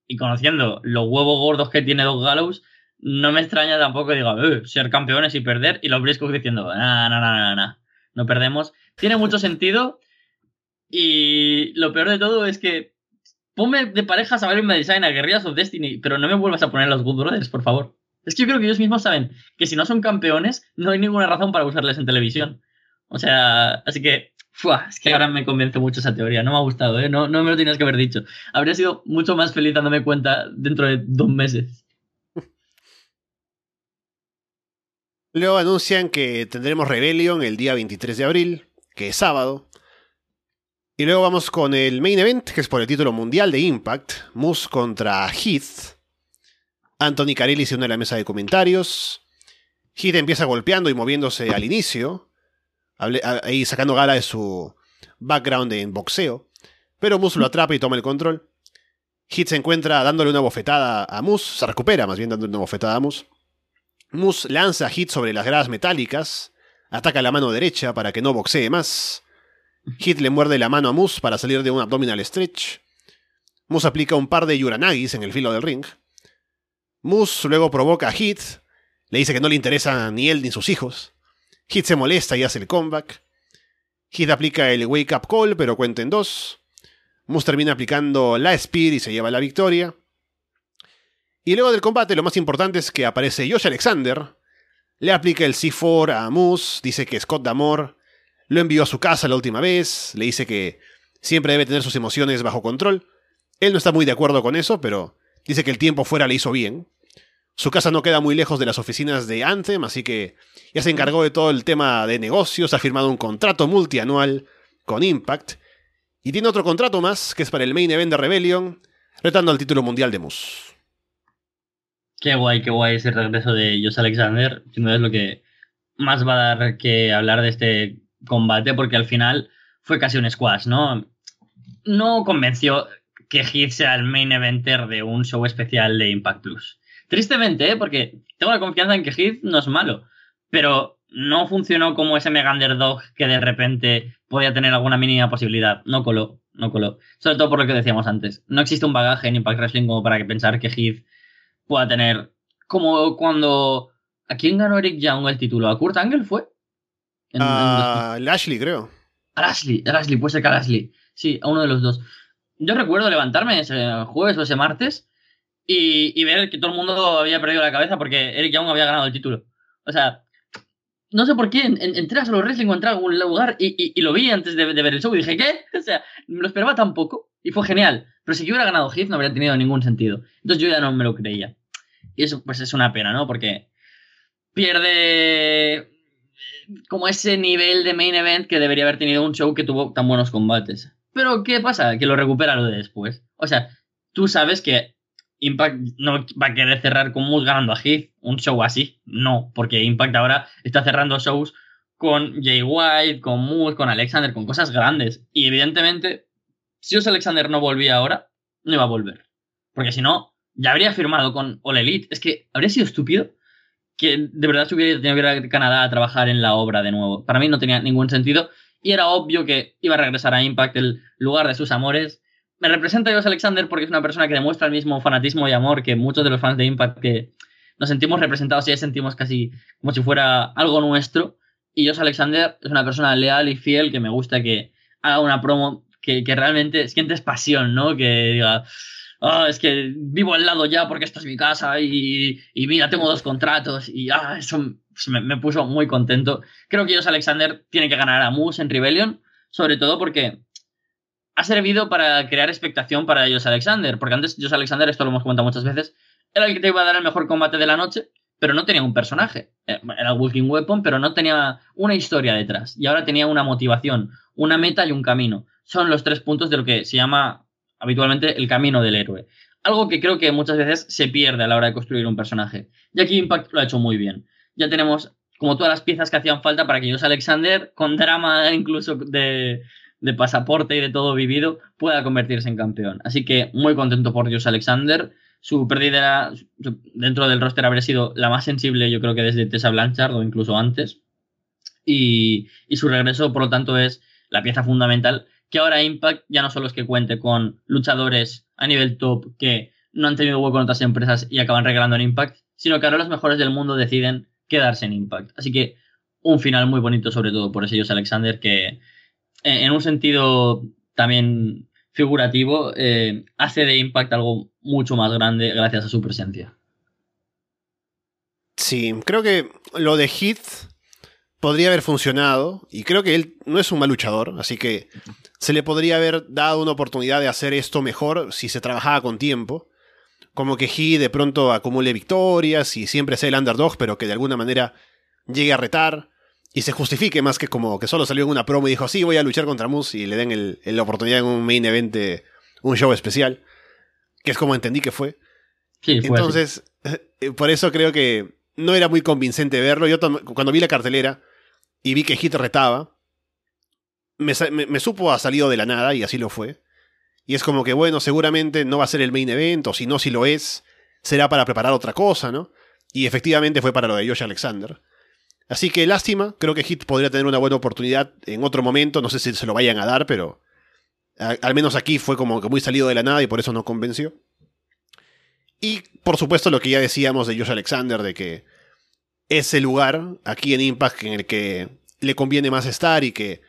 Y conociendo los huevos gordos que tiene Doug Gallows, no me extraña tampoco, digo, eh, ser campeones y perder, y los Briscoes diciendo, no, no, no, no, no perdemos. Tiene mucho sentido. Y lo peor de todo es que ponme de parejas a ver Design a Guerrillas of Destiny, pero no me vuelvas a poner los Good Brothers, por favor. Es que yo creo que ellos mismos saben que si no son campeones, no hay ninguna razón para usarles en televisión. O sea, así que, es que ahora me convence mucho esa teoría. No me ha gustado, ¿eh? No, no me lo tienes que haber dicho. Habría sido mucho más feliz dándome cuenta dentro de dos meses. Luego anuncian que tendremos Rebellion el día 23 de abril, que es sábado. Y luego vamos con el main event, que es por el título mundial de Impact, Moose contra Heath. Anthony Carelli se une a la mesa de comentarios. Heath empieza golpeando y moviéndose al inicio, ahí sacando gala de su background en boxeo. Pero Moose lo atrapa y toma el control. Heath se encuentra dándole una bofetada a Moose, se recupera más bien dándole una bofetada a Moose. Moose lanza a Heath sobre las gradas metálicas, ataca la mano derecha para que no boxee más. Heath le muerde la mano a Moose para salir de un abdominal stretch. Moose aplica un par de Yuranagis en el filo del ring. Moose luego provoca a Heath, le dice que no le interesa ni él ni sus hijos. Heath se molesta y hace el comeback. Heath aplica el Wake Up Call, pero cuenta en dos. Moose termina aplicando la Speed y se lleva la victoria. Y luego del combate, lo más importante es que aparece Josh Alexander. Le aplica el C4 a Moose, dice que Scott Damore lo envió a su casa la última vez, le dice que siempre debe tener sus emociones bajo control. Él no está muy de acuerdo con eso, pero dice que el tiempo fuera le hizo bien. Su casa no queda muy lejos de las oficinas de Anthem, así que ya se encargó de todo el tema de negocios, ha firmado un contrato multianual con Impact, y tiene otro contrato más, que es para el Main Event de Rebellion, retando al título mundial de Moose. Qué guay, qué guay ese regreso de Josh Alexander, sin duda es lo que más va a dar que hablar de este combate, porque al final fue casi un squash, ¿no? No convenció que Heath sea el main eventer de un show especial de Impact Plus. Tristemente, ¿eh? porque tengo la confianza en que Heath no es malo, pero no funcionó como ese mega underdog que de repente podía tener alguna mínima posibilidad. No coló, no coló. Sobre todo por lo que decíamos antes. No existe un bagaje en Impact Wrestling como para que pensar que Heath pueda tener. Como cuando. ¿A quién ganó Eric Young el título? ¿A Kurt Angle fue? a Lashley, creo. A Lashley, a Lashley, puede ser que a Lashley. Sí, a uno de los dos. Yo recuerdo levantarme ese jueves o ese martes y, ver que todo el mundo había perdido la cabeza porque Eric Young había ganado el título. O sea, no sé por qué, entré a Solo Wrestling o entré algún lugar y, lo vi antes de, ver el show y dije, ¿qué? O sea, me lo esperaba tan poco y fue genial. Pero si yo hubiera ganado Heath no habría tenido ningún sentido. Entonces yo ya no me lo creía. Y eso pues es una pena, ¿no? Porque pierde como ese nivel de main event que debería haber tenido un show que tuvo tan buenos combates. Pero ¿qué pasa? Que lo recupera lo de después. O sea, tú sabes que Impact no va a querer cerrar con Moose ganando a Heath un show así. No, porque Impact ahora está cerrando shows con Jay White, con Moose, con Alexander, con cosas grandes. Y evidentemente, si os Alexander no volvía ahora, no iba a volver. Porque si no, ya habría firmado con All Elite. Es que habría sido estúpido que de verdad se hubiera tenido que ir a Canadá a trabajar en la obra de nuevo. Para mí no tenía ningún sentido. Y era obvio que iba a regresar a Impact, el lugar de sus amores, me representa a Josh Alexander porque es una persona que demuestra el mismo fanatismo y amor que muchos de los fans de Impact que nos sentimos representados y ya sentimos casi como si fuera algo nuestro. Y Josh Alexander es una persona leal y fiel que me gusta que haga una promo que, que realmente sientes pasión, ¿no? Que diga, oh, es que vivo al lado ya porque esto es mi casa y, y mira, tengo dos contratos y ah, eso me, me, puso muy contento. Creo que Josh Alexander tiene que ganar a Moose en Rebellion, sobre todo porque ha servido para crear expectación para Josh Alexander, porque antes Josh Alexander, esto lo hemos comentado muchas veces, era el que te iba a dar el mejor combate de la noche, pero no tenía un personaje. Eh, era Walking Weapon, pero no tenía una historia detrás. Y ahora tenía una motivación, una meta y un camino. Son los tres puntos de lo que se llama habitualmente el camino del héroe. Algo que creo que muchas veces se pierde a la hora de construir un personaje. Y aquí Impact lo ha hecho muy bien. Ya tenemos como todas las piezas que hacían falta para que Josh Alexander, con drama incluso de, de pasaporte y de todo vivido, pueda convertirse en campeón. Así que muy contento por Dios Alexander. Su pérdida dentro del roster habría sido la más sensible, yo creo que desde Tessa Blanchard o incluso antes. Y, su regreso, por lo tanto, es la pieza fundamental. Que ahora Impact ya no solo es que cuente con luchadores a nivel top que no han tenido hueco en otras empresas y acaban regalando en Impact, sino que ahora los mejores del mundo deciden quedarse en Impact. Así que un final muy bonito, sobre todo por ellos Alexander, que, en un sentido también figurativo, eh, hace de Impact algo mucho más grande gracias a su presencia. Sí, creo que lo de Heath podría haber funcionado y creo que él no es un mal luchador, así que se le podría haber dado una oportunidad de hacer esto mejor si se trabajaba con tiempo. Como que Heath de pronto acumule victorias y siempre sea el underdog, pero que de alguna manera llegue a retar y se justifique más que como que solo salió en una promo y dijo, sí, voy a luchar contra Moose y le den la oportunidad en un main event, un show especial, que es como entendí que fue. Sí, fue Entonces, eh, por eso creo que no era muy convincente verlo. Yo cuando vi la cartelera y vi que Hit retaba, me, me, supo a salido de la nada y así lo fue. Y es como que, bueno, seguramente no va a ser el main event, o si no, si lo es, será para preparar otra cosa, ¿no? Y efectivamente fue para lo de Josh Alexander. Así que lástima, creo que Hit podría tener una buena oportunidad en otro momento, no sé si se lo vayan a dar, pero al menos aquí fue como que muy salido de la nada y por eso no convenció. Y por supuesto lo que ya decíamos de Josh Alexander, de que es el lugar aquí en Impact en el que le conviene más estar y que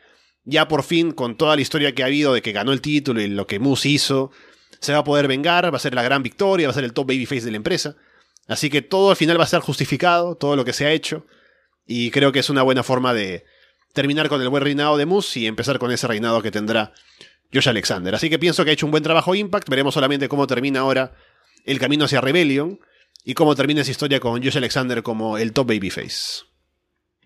ya por fin con toda la historia que ha habido de que ganó el título y lo que Moose hizo, se va a poder vengar, va a ser la gran victoria, va a ser el top babyface de la empresa. Así que todo al final va a ser justificado, todo lo que se ha hecho. Y creo que es una buena forma de terminar con el buen reinado de Moose y empezar con ese reinado que tendrá Josh Alexander. Así que pienso que ha hecho un buen trabajo Impact. Veremos solamente cómo termina ahora el camino hacia Rebellion y cómo termina esa historia con Josh Alexander como el top babyface.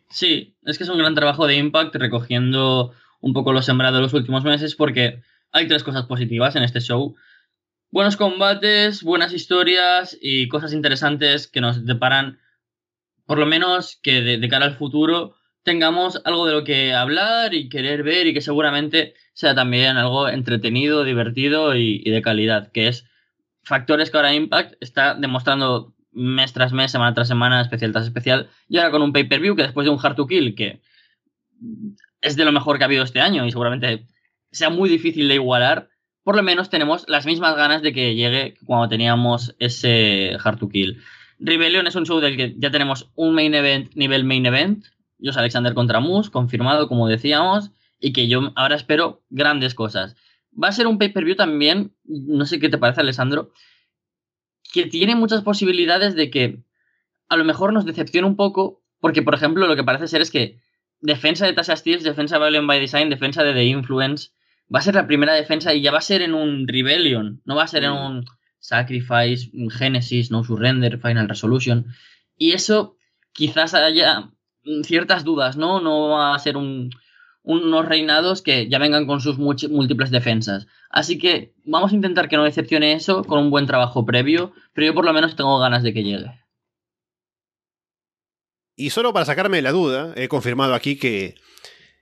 Sí, es que es un gran trabajo de Impact recogiendo un poco lo sembrado de los últimos meses porque hay tres cosas positivas en este show. Buenos combates, buenas historias y cosas interesantes que nos deparan por lo menos que de, cara al futuro tengamos algo de lo que hablar y querer ver y que seguramente sea también algo entretenido, divertido y, de calidad, que es factores que ahora Impact está demostrando mes tras mes, semana tras semana, especial tras especial, y ahora con un pay-per-view que después de un Hard to Kill, que es de lo mejor que ha habido este año y seguramente sea muy difícil de igualar, por lo menos tenemos las mismas ganas de que llegue cuando teníamos ese Hard to Kill. Rebellion es un show del que ya tenemos un main event, nivel main event. Josh Alexander contra Moose, confirmado, como decíamos. Y que yo ahora espero grandes cosas. Va a ser un pay-per-view también, no sé qué te parece, Alessandro, que tiene muchas posibilidades de que a lo mejor nos decepcione un poco Porque, por ejemplo, lo que parece ser es que defensa de Tasha Steels, defensa de Violent by Design, defensa de The Influence, va a ser la primera defensa y ya va a ser en un Rebellion, no va a ser en mm. un Sacrifice, Genesis, No Surrender, Final Resolution. Y eso quizás haya ciertas dudas, ¿no? No va a ser un, unos reinados que ya vengan con sus múltiples defensas. Así que vamos a intentar que no decepcione eso con un buen trabajo previo, pero yo por lo menos tengo ganas de que llegue. Y solo para sacarme la duda, he confirmado aquí que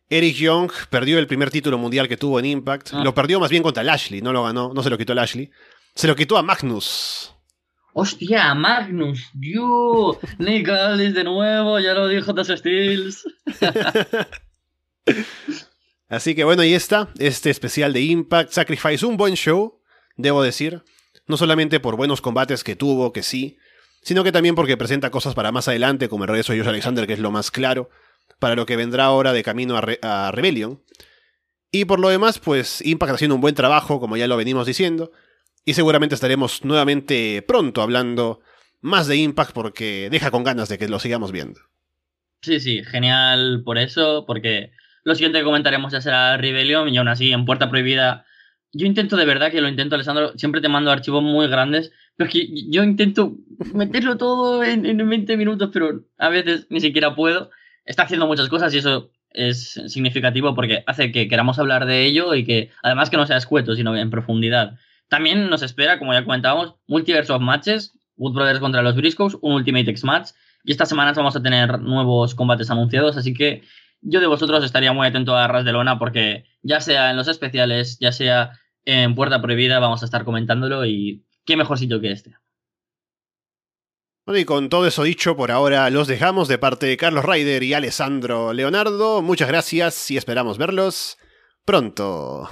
Eric Young perdió el primer título mundial que tuvo en Impact. Ah. Lo perdió más bien contra Lashley, no lo ganó, no se lo quitó Lashley. Se lo quitó a Magnus. Hostia, Magnus, Dios, Nick Aldis de nuevo, ya lo dijo Das Steels. Así que bueno, ahí está, este especial de Impact Sacrifice, un buen show, debo decir. No solamente por buenos combates que tuvo, que sí, sino que también porque presenta cosas para más adelante, como el regreso de Josh Alexander, que es lo más claro, para lo que vendrá ahora de camino a, Rebellion. Y por lo demás, pues Impact haciendo un buen trabajo, como ya lo venimos diciendo, y seguramente estaremos nuevamente pronto hablando más de Impact porque deja con ganas de que lo sigamos viendo. Sí, sí, genial por eso, porque lo siguiente que comentaremos ya será Rebellion y aún así en Puerta Prohibida yo intento de verdad que lo intento, Alessandro. Siempre te mando archivos muy grandes. Pero es que yo intento meterlo todo en, en 20 minutos, pero a veces ni siquiera puedo. Está haciendo muchas cosas y eso es significativo porque hace que queramos hablar de ello y que además que no sea escueto, sino en profundidad. También nos espera, como ya comentábamos, Multiverse of Matches, Wood Brothers contra los Briscoes, un Ultimate X Match. Y estas semanas vamos a tener nuevos combates anunciados, así que yo de vosotros estaría muy atento a Ras de Lona porque ya sea en los especiales, ya sea en Puerta Prohibida, vamos a estar comentándolo y qué mejor sitio que este. Bueno, y con todo eso dicho, por ahora los dejamos de parte de Carlos Ryder y Alessandro Leonardo. Muchas gracias y esperamos verlos pronto.